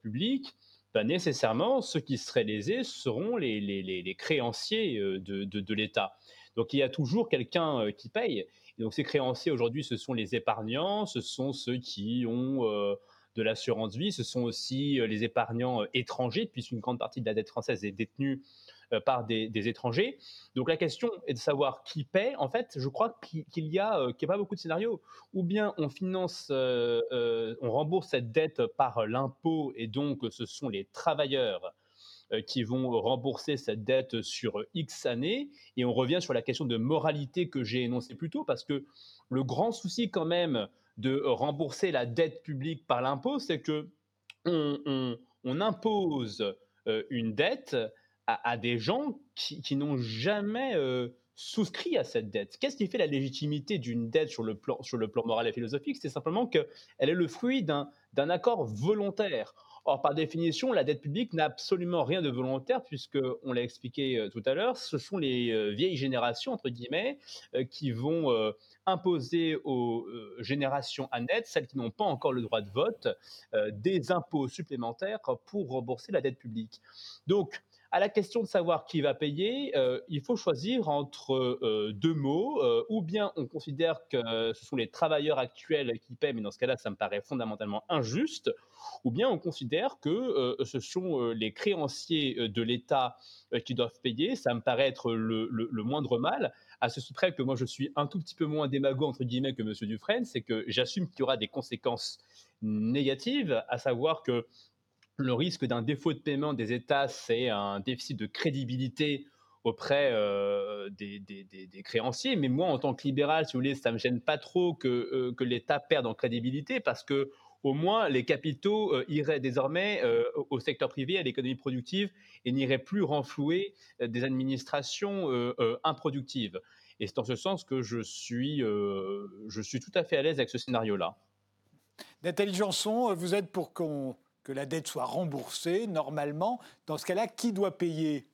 [SPEAKER 5] publique, bah, nécessairement, ceux qui seraient lésés seront les, créanciers de, de l'État. Donc il y a toujours quelqu'un euh, qui paye. Et donc ces créanciers aujourd'hui, ce sont les épargnants, ce sont ceux qui ont euh, de l'assurance vie, ce sont aussi euh, les épargnants étrangers, puisqu'une grande partie de la dette française est détenue par des, étrangers. Donc la question est de savoir qui paie. En fait, je crois qu'il y a, n'y a pas beaucoup de scénarios. Ou bien on finance, on rembourse cette dette par l'impôt et donc ce sont les travailleurs qui vont rembourser cette dette sur X années. Et on revient sur la question de moralité que j'ai énoncée plus tôt, parce que le grand souci quand même de rembourser la dette publique par l'impôt, c'est que on, impose euh, une dette à, des gens qui, n'ont jamais euh, souscrit à cette dette. Qu'est-ce qui fait la légitimité d'une dette sur le, plan, sur le plan moral et philosophique? C'est simplement qu'elle est le fruit d'un accord volontaire. Or, par définition, la dette publique n'a absolument rien de volontaire, puisque, on l'a expliqué euh, tout à l'heure, ce sont les euh, vieilles générations, entre guillemets, euh, qui vont imposer aux générations à net, celles qui n'ont pas encore le droit de vote, des impôts supplémentaires pour rembourser la dette publique. Donc, à la question de savoir qui va payer, euh, il faut choisir entre euh, deux mots. Euh, ou bien on considère que ce sont les travailleurs actuels qui paient, mais dans ce cas-là, ça me paraît fondamentalement injuste. Ou bien on considère que ce sont les créanciers de l'État qui doivent payer. Ça me paraît être le, moindre mal. À ce près que moi, je suis un tout petit peu moins démago, entre guillemets, que M. Dufresne, c'est que j'assume qu'il y aura des conséquences négatives, à savoir que le risque d'un défaut de paiement des États, c'est un déficit de crédibilité auprès euh, des, créanciers. Mais moi, en tant que libéral, si vous voulez, ça ne me gêne pas trop que, euh, que l'État perde en crédibilité parce que au moins les capitaux euh, iraient désormais au secteur privé, à l'économie productive et n'iraient plus renflouer des administrations improductives. Et c'est en ce sens que je suis, je suis tout à fait à l'aise avec ce scénario-là.
[SPEAKER 1] Nathalie Janson, vous êtes pour qu'on que la dette soit remboursée normalement. Dans ce cas-là, qui doit payer?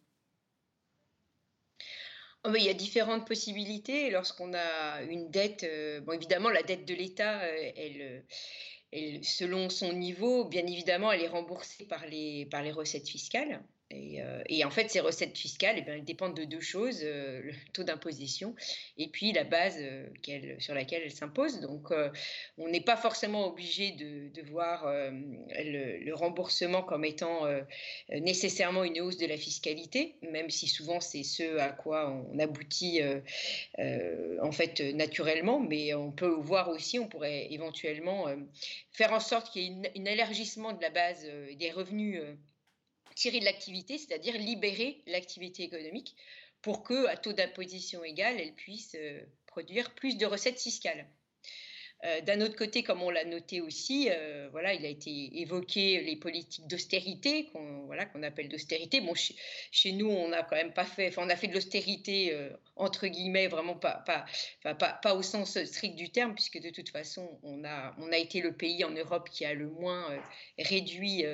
[SPEAKER 4] Oh, il y a différentes possibilités. Lorsqu'on a une dette, euh, bon, évidemment, la dette de l'État, euh, elle, selon son niveau, bien évidemment, elle est remboursée par les, par les recettes fiscales. Euh, et, en fait, ces recettes fiscales, eh bien, elles dépendent de deux choses, euh, le taux d'imposition et puis la base euh, sur laquelle elles s'imposent. Donc, on n'est pas forcément obligé de, voir le, le, remboursement comme étant nécessairement une hausse de la fiscalité, même si souvent c'est ce à quoi on aboutit en fait naturellement. Mais on peut voir aussi, on pourrait éventuellement faire en sorte qu'il y ait un élargissement de la base des revenus tirer de l'activité, c'est-à-dire libérer l'activité économique pour que, à taux d'imposition égal, elle puisse euh, produire plus de recettes fiscales. Euh, d'un autre côté, comme on l'a noté aussi, euh, voilà, il a été évoqué les politiques d'austérité qu'on voilà, qu'on appelle d'austérité. Bon, chez, nous, on n'a quand même pas fait, on a fait de l'austérité euh, entre guillemets, vraiment pas pas, pas, au sens strict du terme, puisque de toute façon, on a on a été le pays en Europe qui a le moins réduit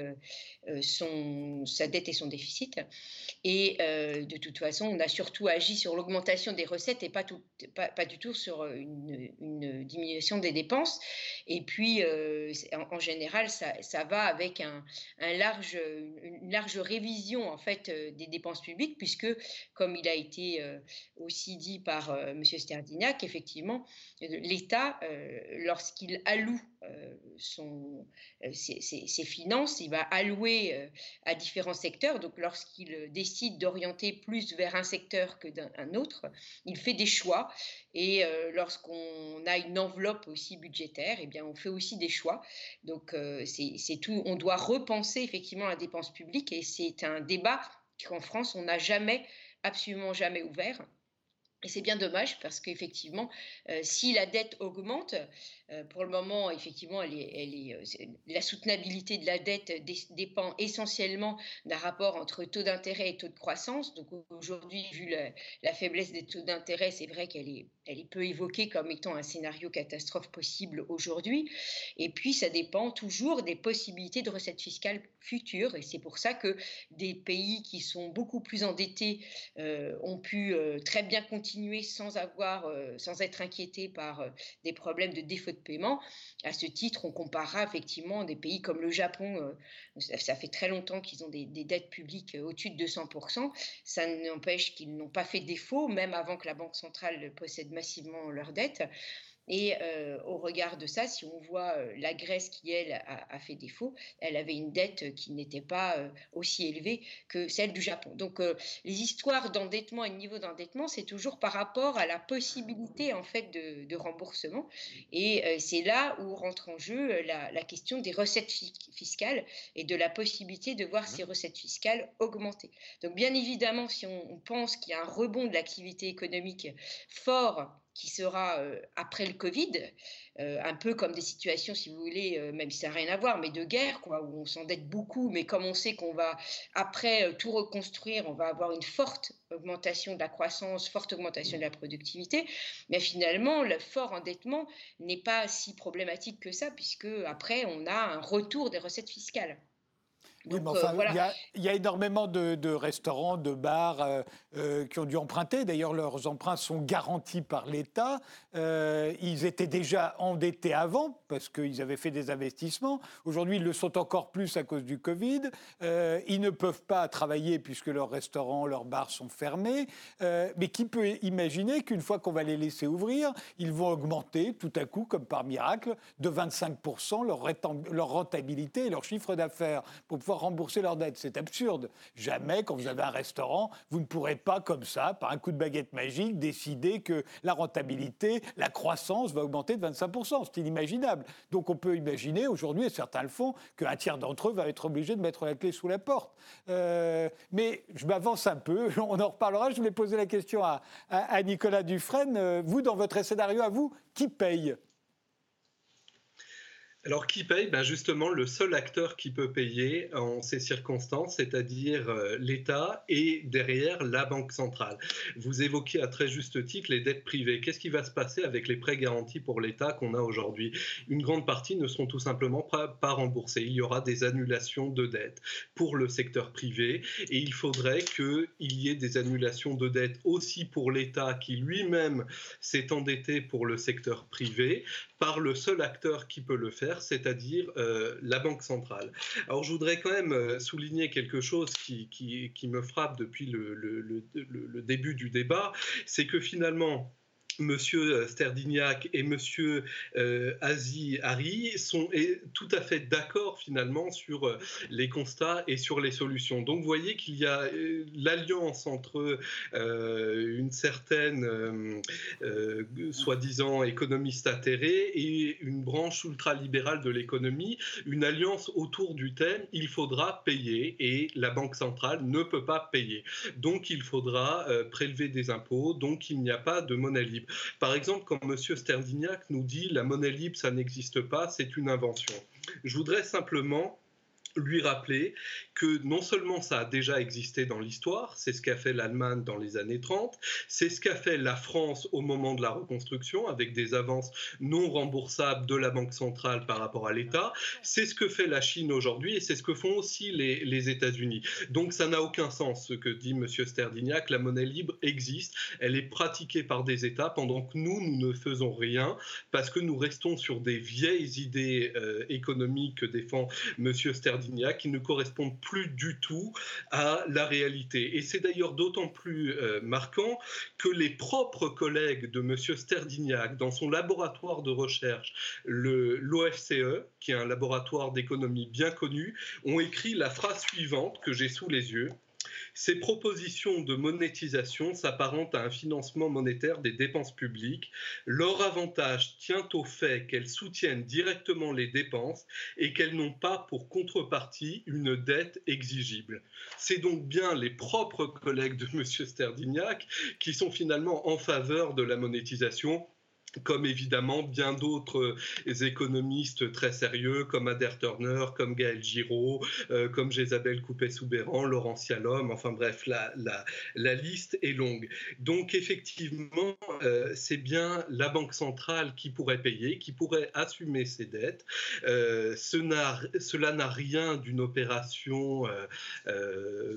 [SPEAKER 4] son sa dette et son déficit. Et de toute façon, on a surtout agi sur l'augmentation des recettes et pas tout pas du tout sur une, une diminution des dépenses. Et puis, euh, en, général, ça, va avec un, large, une large révision en fait euh, des dépenses publiques, puisque, comme il a été euh, aussi dit par M. Sterdignac, effectivement, l'État, lorsqu'il alloue son, ses, ses, finances, il va allouer à différents secteurs. Donc, lorsqu'il décide d'orienter plus vers un secteur que d'un autre, il fait des choix. Et lorsqu'on a une enveloppe aussi budgétaire, eh bien, on fait aussi des choix. Donc, euh, c'est tout. On doit repenser effectivement la dépense publique et c'est un débat qu'en France, on n'a jamais, absolument jamais ouvert. Et c'est bien dommage parce qu'effectivement, euh, si la dette augmente, euh, pour le moment, effectivement, euh, la soutenabilité de la dette dépend essentiellement d'un rapport entre taux d'intérêt et taux de croissance. Donc aujourd'hui, vu la, faiblesse des taux d'intérêt, c'est vrai qu'elle est, elle est peu évoquée comme étant un scénario catastrophe possible aujourd'hui. Et puis, ça dépend toujours des possibilités de recettes fiscales futures. Et c'est pour ça que des pays qui sont beaucoup plus endettés ont pu très bien continuer sans avoir, sans être inquiétés par des problèmes de défaut de paiement. À ce titre, on comparera effectivement des pays comme le Japon, euh, ça, fait très longtemps qu'ils ont des, dettes publiques euh, au-dessus de 200%. Ça n'empêche qu'ils n'ont pas fait défaut, même avant que la Banque centrale possède massivement leurs dettes. Et au regard de ça, si on voit la Grèce qui, elle, a, fait défaut, elle avait une dette qui n'était pas aussi élevée que celle du Japon. Donc les histoires d'endettement et de niveau d'endettement, c'est toujours par rapport à la possibilité en fait de, remboursement. Et c'est là où rentre en jeu la, question des recettes fiscales et de la possibilité de voir ces recettes fiscales augmenter. Donc bien évidemment, si on pense qu'il y a un rebond de l'activité économique fort qui sera euh, après le Covid, euh, un peu comme des situations, si vous voulez, euh, même si ça n'a rien à voir, mais de guerre, quoi, où on s'endette beaucoup, mais comme on sait qu'on va, après tout reconstruire, on va avoir une forte augmentation de la croissance, forte augmentation de la productivité, mais finalement, le fort endettement n'est pas si problématique que ça, puisque après, on a un retour des recettes fiscales.
[SPEAKER 1] Oui, mais enfin, il y, a énormément de, restaurants, de bars euh, euh, qui ont dû emprunter. D'ailleurs, leurs emprunts sont garantis par l'État. Euh, ils étaient déjà endettés avant parce qu'ils avaient fait des investissements. Aujourd'hui, ils le sont encore plus à cause du Covid. ils ne peuvent pas travailler puisque leurs restaurants, leurs bars sont fermés. mais qui peut imaginer qu'une fois qu'on va les laisser ouvrir, ils vont augmenter tout à coup, comme par miracle, de 25% leur, leur rentabilité et leur chiffre d'affaires pour pouvoir rembourser leurs dettes. C'est absurde. Jamais, quand vous avez un restaurant, vous ne pourrez pas, comme ça, par un coup de baguette magique, décider que la rentabilité, la croissance va augmenter de 25%. C'est inimaginable. Donc on peut imaginer aujourd'hui, et certains le font, qu'un tiers d'entre eux va être obligé de mettre la clé sous la porte. Euh, mais je m'avance un peu, [LAUGHS] on en reparlera. Je voulais poser la question à, à Nicolas Dufresne. Euh, vous, dans votre scénario à vous, qui paye?
[SPEAKER 3] Alors qui paye? Ben Justement, le seul acteur qui peut payer en ces circonstances, c'est-à-dire euh, l'État et derrière la Banque centrale. Vous évoquez à très juste titre les dettes privées. Qu'est-ce qui va se passer avec les prêts garantis pour l'État qu'on a aujourd'hui? Une grande partie ne seront tout simplement pas, remboursés. Il y aura des annulations de dettes pour le secteur privé et il faudrait qu'il y ait des annulations de dettes aussi pour l'État qui lui-même s'est endetté pour le secteur privé par le seul acteur qui peut le faire, c'est-à-dire euh, la Banque centrale. Alors je voudrais quand même euh, souligner quelque chose qui, me frappe depuis le début du débat, c'est que finalement, Monsieur euh, Sterdignac et Monsieur euh, Azi Hari sont tout à fait d'accord finalement sur euh, les constats et sur les solutions. Donc vous voyez qu'il y a l'alliance entre une certaine soi-disant économiste atterrée et une branche ultralibérale de l'économie, une alliance autour du thème il faudra payer et la Banque centrale ne peut pas payer. Donc il faudra prélever des impôts, donc il n'y a pas de monnaie libre. Par exemple, quand M. Sterdignac nous dit la monnaie libre, ça n'existe pas, c'est une invention. Je voudrais simplement lui rappeler que non seulement ça a déjà existé dans l'histoire, c'est ce qu'a fait l'Allemagne dans les années 30, c'est ce qu'a fait la France au moment de la reconstruction avec des avances non remboursables de la Banque centrale par rapport à l'État, c'est ce que fait la Chine aujourd'hui et c'est ce que font aussi les, États-Unis. Donc ça n'a aucun sens ce que dit M. Sterdignac, la monnaie libre existe, elle est pratiquée par des États pendant que nous, nous ne faisons rien parce que nous restons sur des vieilles idées euh, économiques que défend M. Sterdignac qui ne correspondent plus du tout à la réalité. Et c'est d'ailleurs d'autant plus euh, marquant que les propres collègues de M. Sterdignac, dans son laboratoire de recherche, l'OFCE, qui est un laboratoire d'économie bien connu, ont écrit la phrase suivante que j'ai sous les yeux. Ces propositions de monétisation s'apparentent à un financement monétaire des dépenses publiques. Leur avantage tient au fait qu'elles soutiennent directement les dépenses et qu'elles n'ont pas pour contrepartie une dette exigible. C'est donc bien les propres collègues de [LAUGHS] M. Sterdignac qui sont finalement en faveur de la monétisation comme évidemment bien d'autres euh, économistes très sérieux, comme Adair Turner, comme Gaël Giraud, euh, comme Jésabel Coupé-Soubéran, Laurent Cialom, enfin bref, la, liste est longue. Donc effectivement, euh, c'est bien la Banque centrale qui pourrait payer, qui pourrait assumer ses dettes. cela n'a rien d'une opération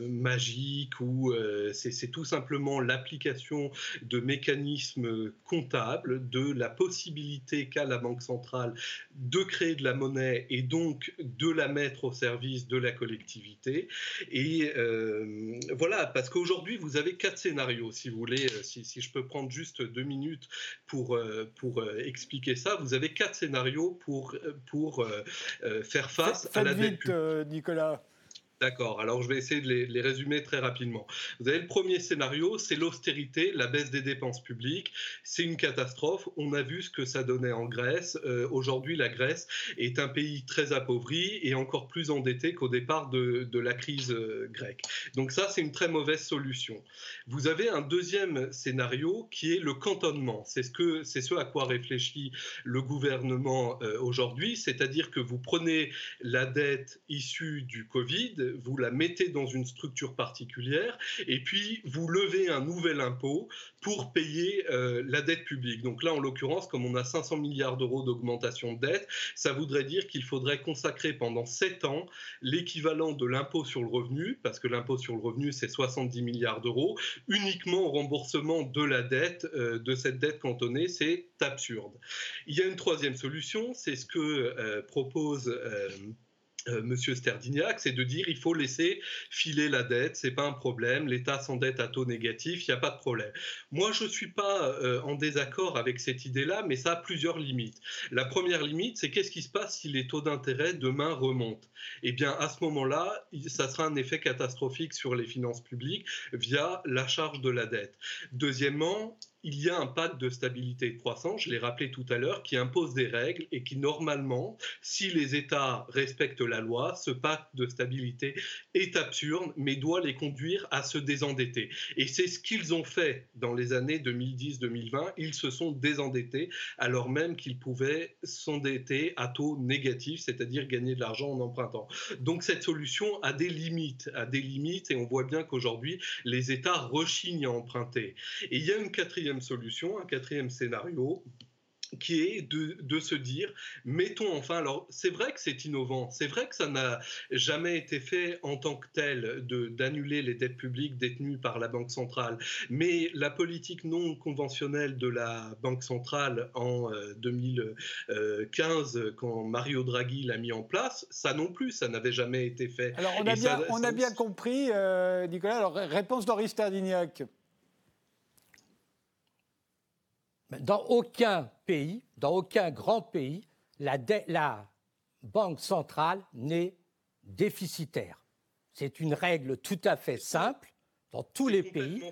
[SPEAKER 3] magique ou c'est tout simplement l'application de mécanismes comptables, de de la possibilité qu'a la Banque centrale de créer de la monnaie et donc de la mettre au service de la collectivité. Et euh, voilà, parce qu'aujourd'hui, vous avez quatre scénarios, si vous voulez, euh, si, si, je peux prendre juste deux minutes pour, euh, pour expliquer ça. Vous avez quatre scénarios pour, pour faire face à la
[SPEAKER 1] dette. Vite, Nicolas.
[SPEAKER 3] D'accord, alors je vais essayer de les, résumer très rapidement. Vous avez le premier scénario, c'est l'austérité, la baisse des dépenses publiques. C'est une catastrophe. On a vu ce que ça donnait en Grèce. Euh, aujourd'hui, la Grèce est un pays très appauvri et encore plus endetté qu'au départ de, la crise euh, grecque. Donc ça, c'est une très mauvaise solution. Vous avez un deuxième scénario qui est le cantonnement. C'est ce, à quoi réfléchit le gouvernement euh, aujourd'hui, c'est-à-dire que vous prenez la dette issue du Covid, vous la mettez dans une structure particulière et puis vous levez un nouvel impôt pour payer euh, la dette publique. Donc là, en l'occurrence, comme on a 500 milliards d'euros d'augmentation de dette, ça voudrait dire qu'il faudrait consacrer pendant 7 ans l'équivalent de l'impôt sur le revenu, parce que l'impôt sur le revenu, c'est 70 milliards d'euros, uniquement au remboursement de la dette, euh, de cette dette cantonnée. C'est absurde. Il y a une troisième solution, c'est ce que euh, propose euh, Monsieur Sterdignac, c'est de dire il faut laisser filer la dette, c'est pas un problème, l'État s'endette à taux négatif, il n'y a pas de problème. Moi, je ne suis pas euh, en désaccord avec cette idée-là, mais ça a plusieurs limites. La première limite, c'est qu'est-ce qui se passe si les taux d'intérêt demain remontent? Eh bien, à ce moment-là, ça sera un effet catastrophique sur les finances publiques via la charge de la dette. Deuxièmement, il y a un pacte de stabilité et de croissance, je l'ai rappelé tout à l'heure, qui impose des règles et qui, normalement, si les États respectent la loi, ce pacte de stabilité est absurde, mais doit les conduire à se désendetter. Et c'est ce qu'ils ont fait dans les années 2010-2020. Ils se sont désendettés alors même qu'ils pouvaient s'endetter à taux négatif, c'est-à-dire gagner de l'argent en empruntant. Donc cette solution a des limites, a des limites, et on voit bien qu'aujourd'hui, les États rechignent à emprunter. Et il y a une quatrième solution, un quatrième scénario qui est de, se dire, mettons enfin, alors c'est vrai que c'est innovant, c'est vrai que ça n'a jamais été fait en tant que tel d'annuler les dettes publiques détenues par la Banque centrale, mais la politique non conventionnelle de la Banque centrale en 2015, quand Mario Draghi l'a mis en place, ça non plus, ça n'avait jamais été fait.
[SPEAKER 1] Alors on a, bien, on a bien compris, euh, Nicolas, alors réponse d'Henri Stardignac.
[SPEAKER 2] Dans aucun pays, dans aucun grand pays, la, Banque centrale n'est déficitaire. C'est une règle tout à fait simple. Dans tous les pays,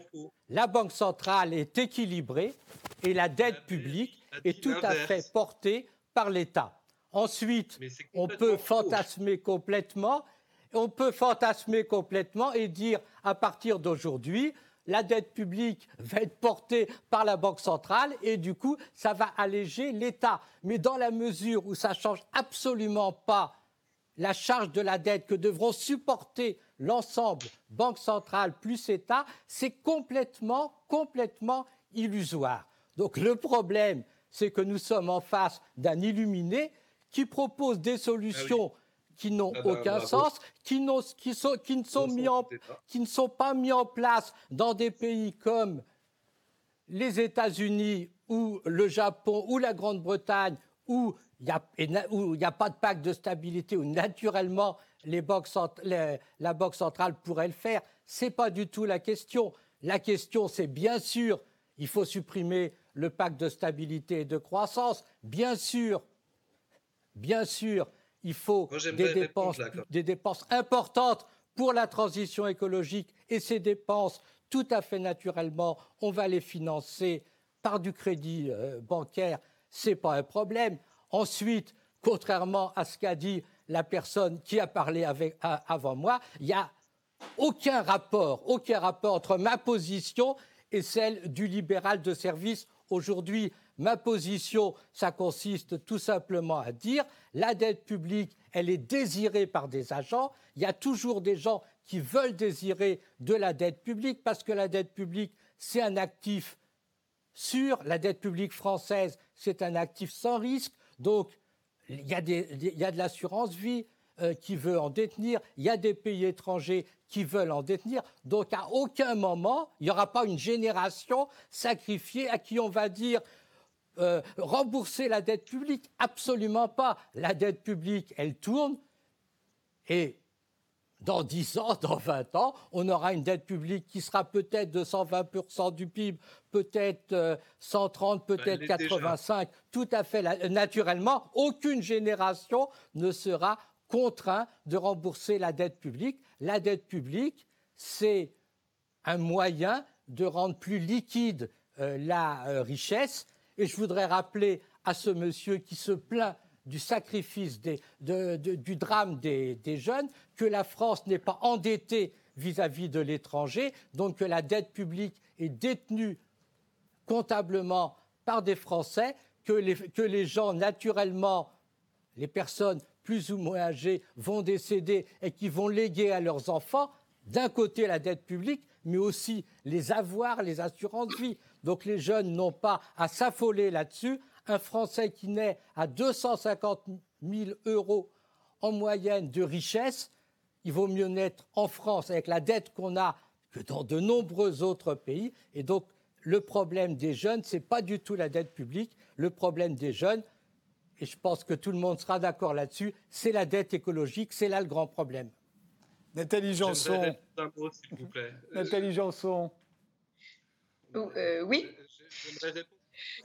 [SPEAKER 2] la Banque centrale est équilibrée et la dette publique est tout à fait portée par l'État. Ensuite, on peut fantasmer complètement, on peut fantasmer complètement et dire à partir d'aujourd'hui, la dette publique va être portée par la Banque centrale et du coup, ça va alléger l'État. Mais dans la mesure où ça ne change absolument pas la charge de la dette que devront supporter l'ensemble Banque centrale plus État, c'est complètement, complètement illusoire. Donc le problème, c'est que nous sommes en face d'un illuminé qui propose des solutions ah qui n'ont ah bah, aucun sens, qui, qui, sont, qui, ne sont mis en, qui ne sont pas mis en place dans des pays comme les États-Unis ou le Japon ou la Grande-Bretagne, où il n'y a, a, pas de pacte de stabilité, où naturellement les banques, la Banque centrale pourrait le faire. Ce n'est pas du tout la question. La question, c'est bien sûr, il faut supprimer le pacte de stabilité et de croissance. Bien sûr, bien sûr, il faut des dépenses, des dépenses importantes pour la transition écologique et ces dépenses, tout à fait naturellement, on va les financer par du crédit euh, bancaire, ce n'est pas un problème. Ensuite, contrairement à ce qu'a dit la personne qui a parlé avec, avant moi, il n'y a aucun rapport, aucun rapport entre ma position et celle du libéral de service aujourd'hui. Ma position, ça consiste tout simplement à dire la dette publique, elle est désirée par des agents. Il y a toujours des gens qui veulent désirer de la dette publique parce que la dette publique, c'est un actif sûr. La dette publique française, c'est un actif sans risque. Donc, il y a, de l'assurance vie euh, qui veut en détenir. Il y a des pays étrangers qui veulent en détenir. Donc, à aucun moment, il n'y aura pas une génération sacrifiée à qui on va dire euh, rembourser la dette publique? Absolument pas. La dette publique, elle tourne et dans 10 ans, dans 20 ans, on aura une dette publique qui sera peut-être de 120% du PIB, peut-être 130, euh, peut-être 85, tout à fait naturellement. Aucune génération ne sera contrainte de rembourser la dette publique. La dette publique, c'est un moyen de rendre plus liquide euh, la euh, richesse. Et je voudrais rappeler à ce monsieur qui se plaint du sacrifice, du drame des, jeunes, que la France n'est pas endettée vis-à-vis de l'étranger, donc que la dette publique est détenue comptablement par des Français, que les, gens, naturellement, les personnes plus ou moins âgées, vont décéder et qui vont léguer à leurs enfants, d'un côté la dette publique, mais aussi les avoirs, les assurances vie. Donc les jeunes n'ont pas à s'affoler là-dessus, un Français qui naît à 250 000 euros en moyenne de richesse, il vaut mieux naître en France avec la dette qu'on a que dans de nombreux autres pays. Et donc, le problème des jeunes, ce n'est pas du tout la dette publique. Le problème des jeunes, et je pense que tout le monde sera d'accord là-dessus, c'est la dette écologique. C'est là le grand problème.
[SPEAKER 1] Nathalie Janson. Nathalie Janson.
[SPEAKER 4] Euh, oui.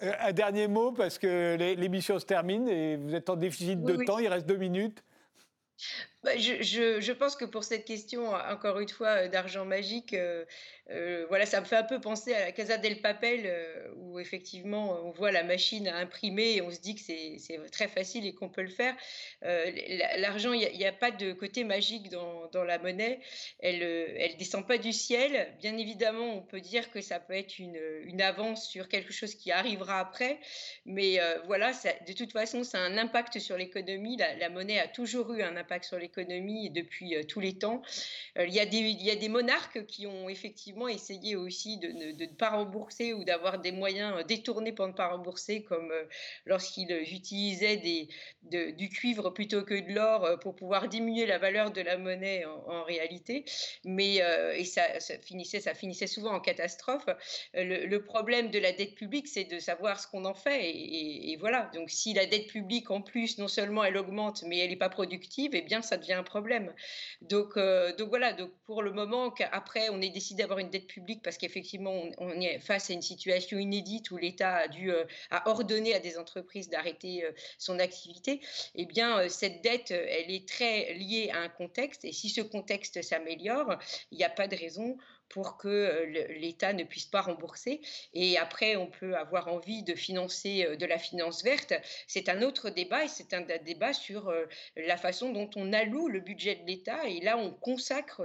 [SPEAKER 1] Euh, un dernier mot, parce que l'émission se termine et vous êtes en déficit de temps, il reste deux minutes.
[SPEAKER 4] Bah, je, pense que pour cette question, encore une fois, euh, d'argent magique, euh, euh, voilà, ça me fait un peu penser à la Casa del Papel, où effectivement, on voit la machine à imprimer et on se dit que c'est très facile et qu'on peut le faire. L'argent, il n'y a, pas de côté magique dans, la monnaie. Elle ne descend pas du ciel. Bien évidemment, on peut dire que ça peut être une, avance sur quelque chose qui arrivera après. Mais voilà, de toute façon, ça a un impact sur l'économie. La, la monnaie a toujours eu un impact sur l'économie économie depuis euh, tous les temps. Euh, il, y a des, monarques qui ont effectivement essayé aussi de ne, pas rembourser ou d'avoir des moyens euh, détournés pour ne pas rembourser, comme lorsqu'ils utilisaient du cuivre plutôt que de l'or pour pouvoir diminuer la valeur de la monnaie en, réalité. Mais et ça, finissait, ça finissait souvent en catastrophe. Le, problème de la dette publique, c'est de savoir ce qu'on en fait. Et, et, voilà. Donc, si la dette publique, en plus, non seulement elle augmente, mais elle n'est pas productive, eh bien, ça devient un problème. Donc, euh, donc voilà, donc pour le moment, qu'après on ait décidé d'avoir une dette publique parce qu'effectivement on, est face à une situation inédite où l'État a dû euh, a ordonné à des entreprises d'arrêter euh, son activité, eh bien cette dette, elle est très liée à un contexte et si ce contexte s'améliore, il n'y a pas de raison pour que euh, l'État ne puisse pas rembourser. Et après, on peut avoir envie de financer euh, de la finance verte. C'est un autre débat et c'est un débat sur euh, la façon dont on alloue le budget de l'État. Et là, on consacre,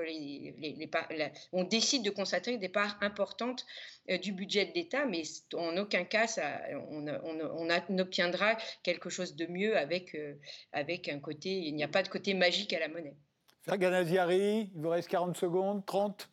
[SPEAKER 4] on décide de consacrer des parts importantes du budget de l'État, mais en aucun cas, on, on, quelque chose de mieux avec, avec un côté, il n'y a pas de côté magique à la monnaie.
[SPEAKER 1] Ferganaziari, il vous reste 40 secondes, 30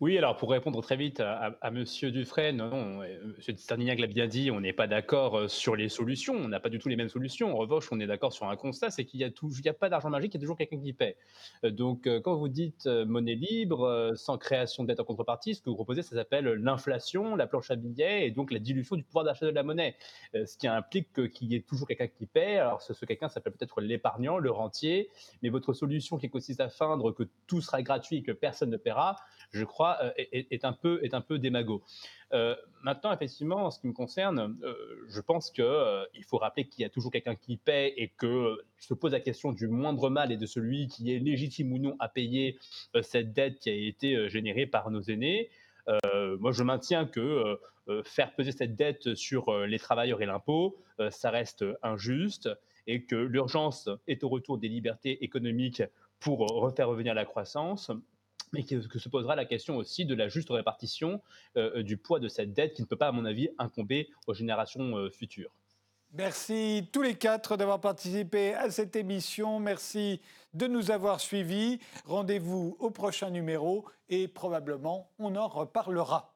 [SPEAKER 5] oui, alors pour répondre très vite à, à, Monsieur Dufresne, non, euh, Monsieur l'a bien dit, on n'est pas d'accord euh, sur les solutions, on n'a pas du tout les mêmes solutions. En revanche, on est d'accord sur un constat, c'est qu'il n'y a, a, pas d'argent magique, il y a toujours quelqu'un qui paie. Euh, donc, quand vous dites monnaie libre, sans création de dette en contrepartie, ce que vous proposez, ça s'appelle l'inflation, la planche à billets et donc la dilution du pouvoir d'achat de la monnaie, ce qui implique qu'il y ait toujours quelqu'un qui paie. Alors, ce, ce quelqu'un s'appelle peut-être l'épargnant, le rentier, mais votre solution qui consiste à feindre que tout sera gratuit et que personne ne paiera, je crois, euh, est, un peu, est un peu démago. Euh, maintenant, effectivement, en ce qui me concerne, euh, je pense qu'il faut rappeler qu'il y a toujours quelqu'un qui paie et que se pose la question du moindre mal et de celui qui est légitime ou non à payer cette dette qui a été générée par nos aînés. moi, je maintiens que faire peser cette dette sur les travailleurs et l'impôt, ça reste injuste et que l'urgence est au retour des libertés économiques pour refaire revenir la croissance mais que, se posera la question aussi de la juste répartition euh, du poids de cette dette qui ne peut pas, à mon avis, incomber aux générations euh, futures.
[SPEAKER 1] Merci tous les quatre d'avoir participé à cette émission. Merci de nous avoir suivis. Rendez-vous au prochain numéro et probablement on en reparlera.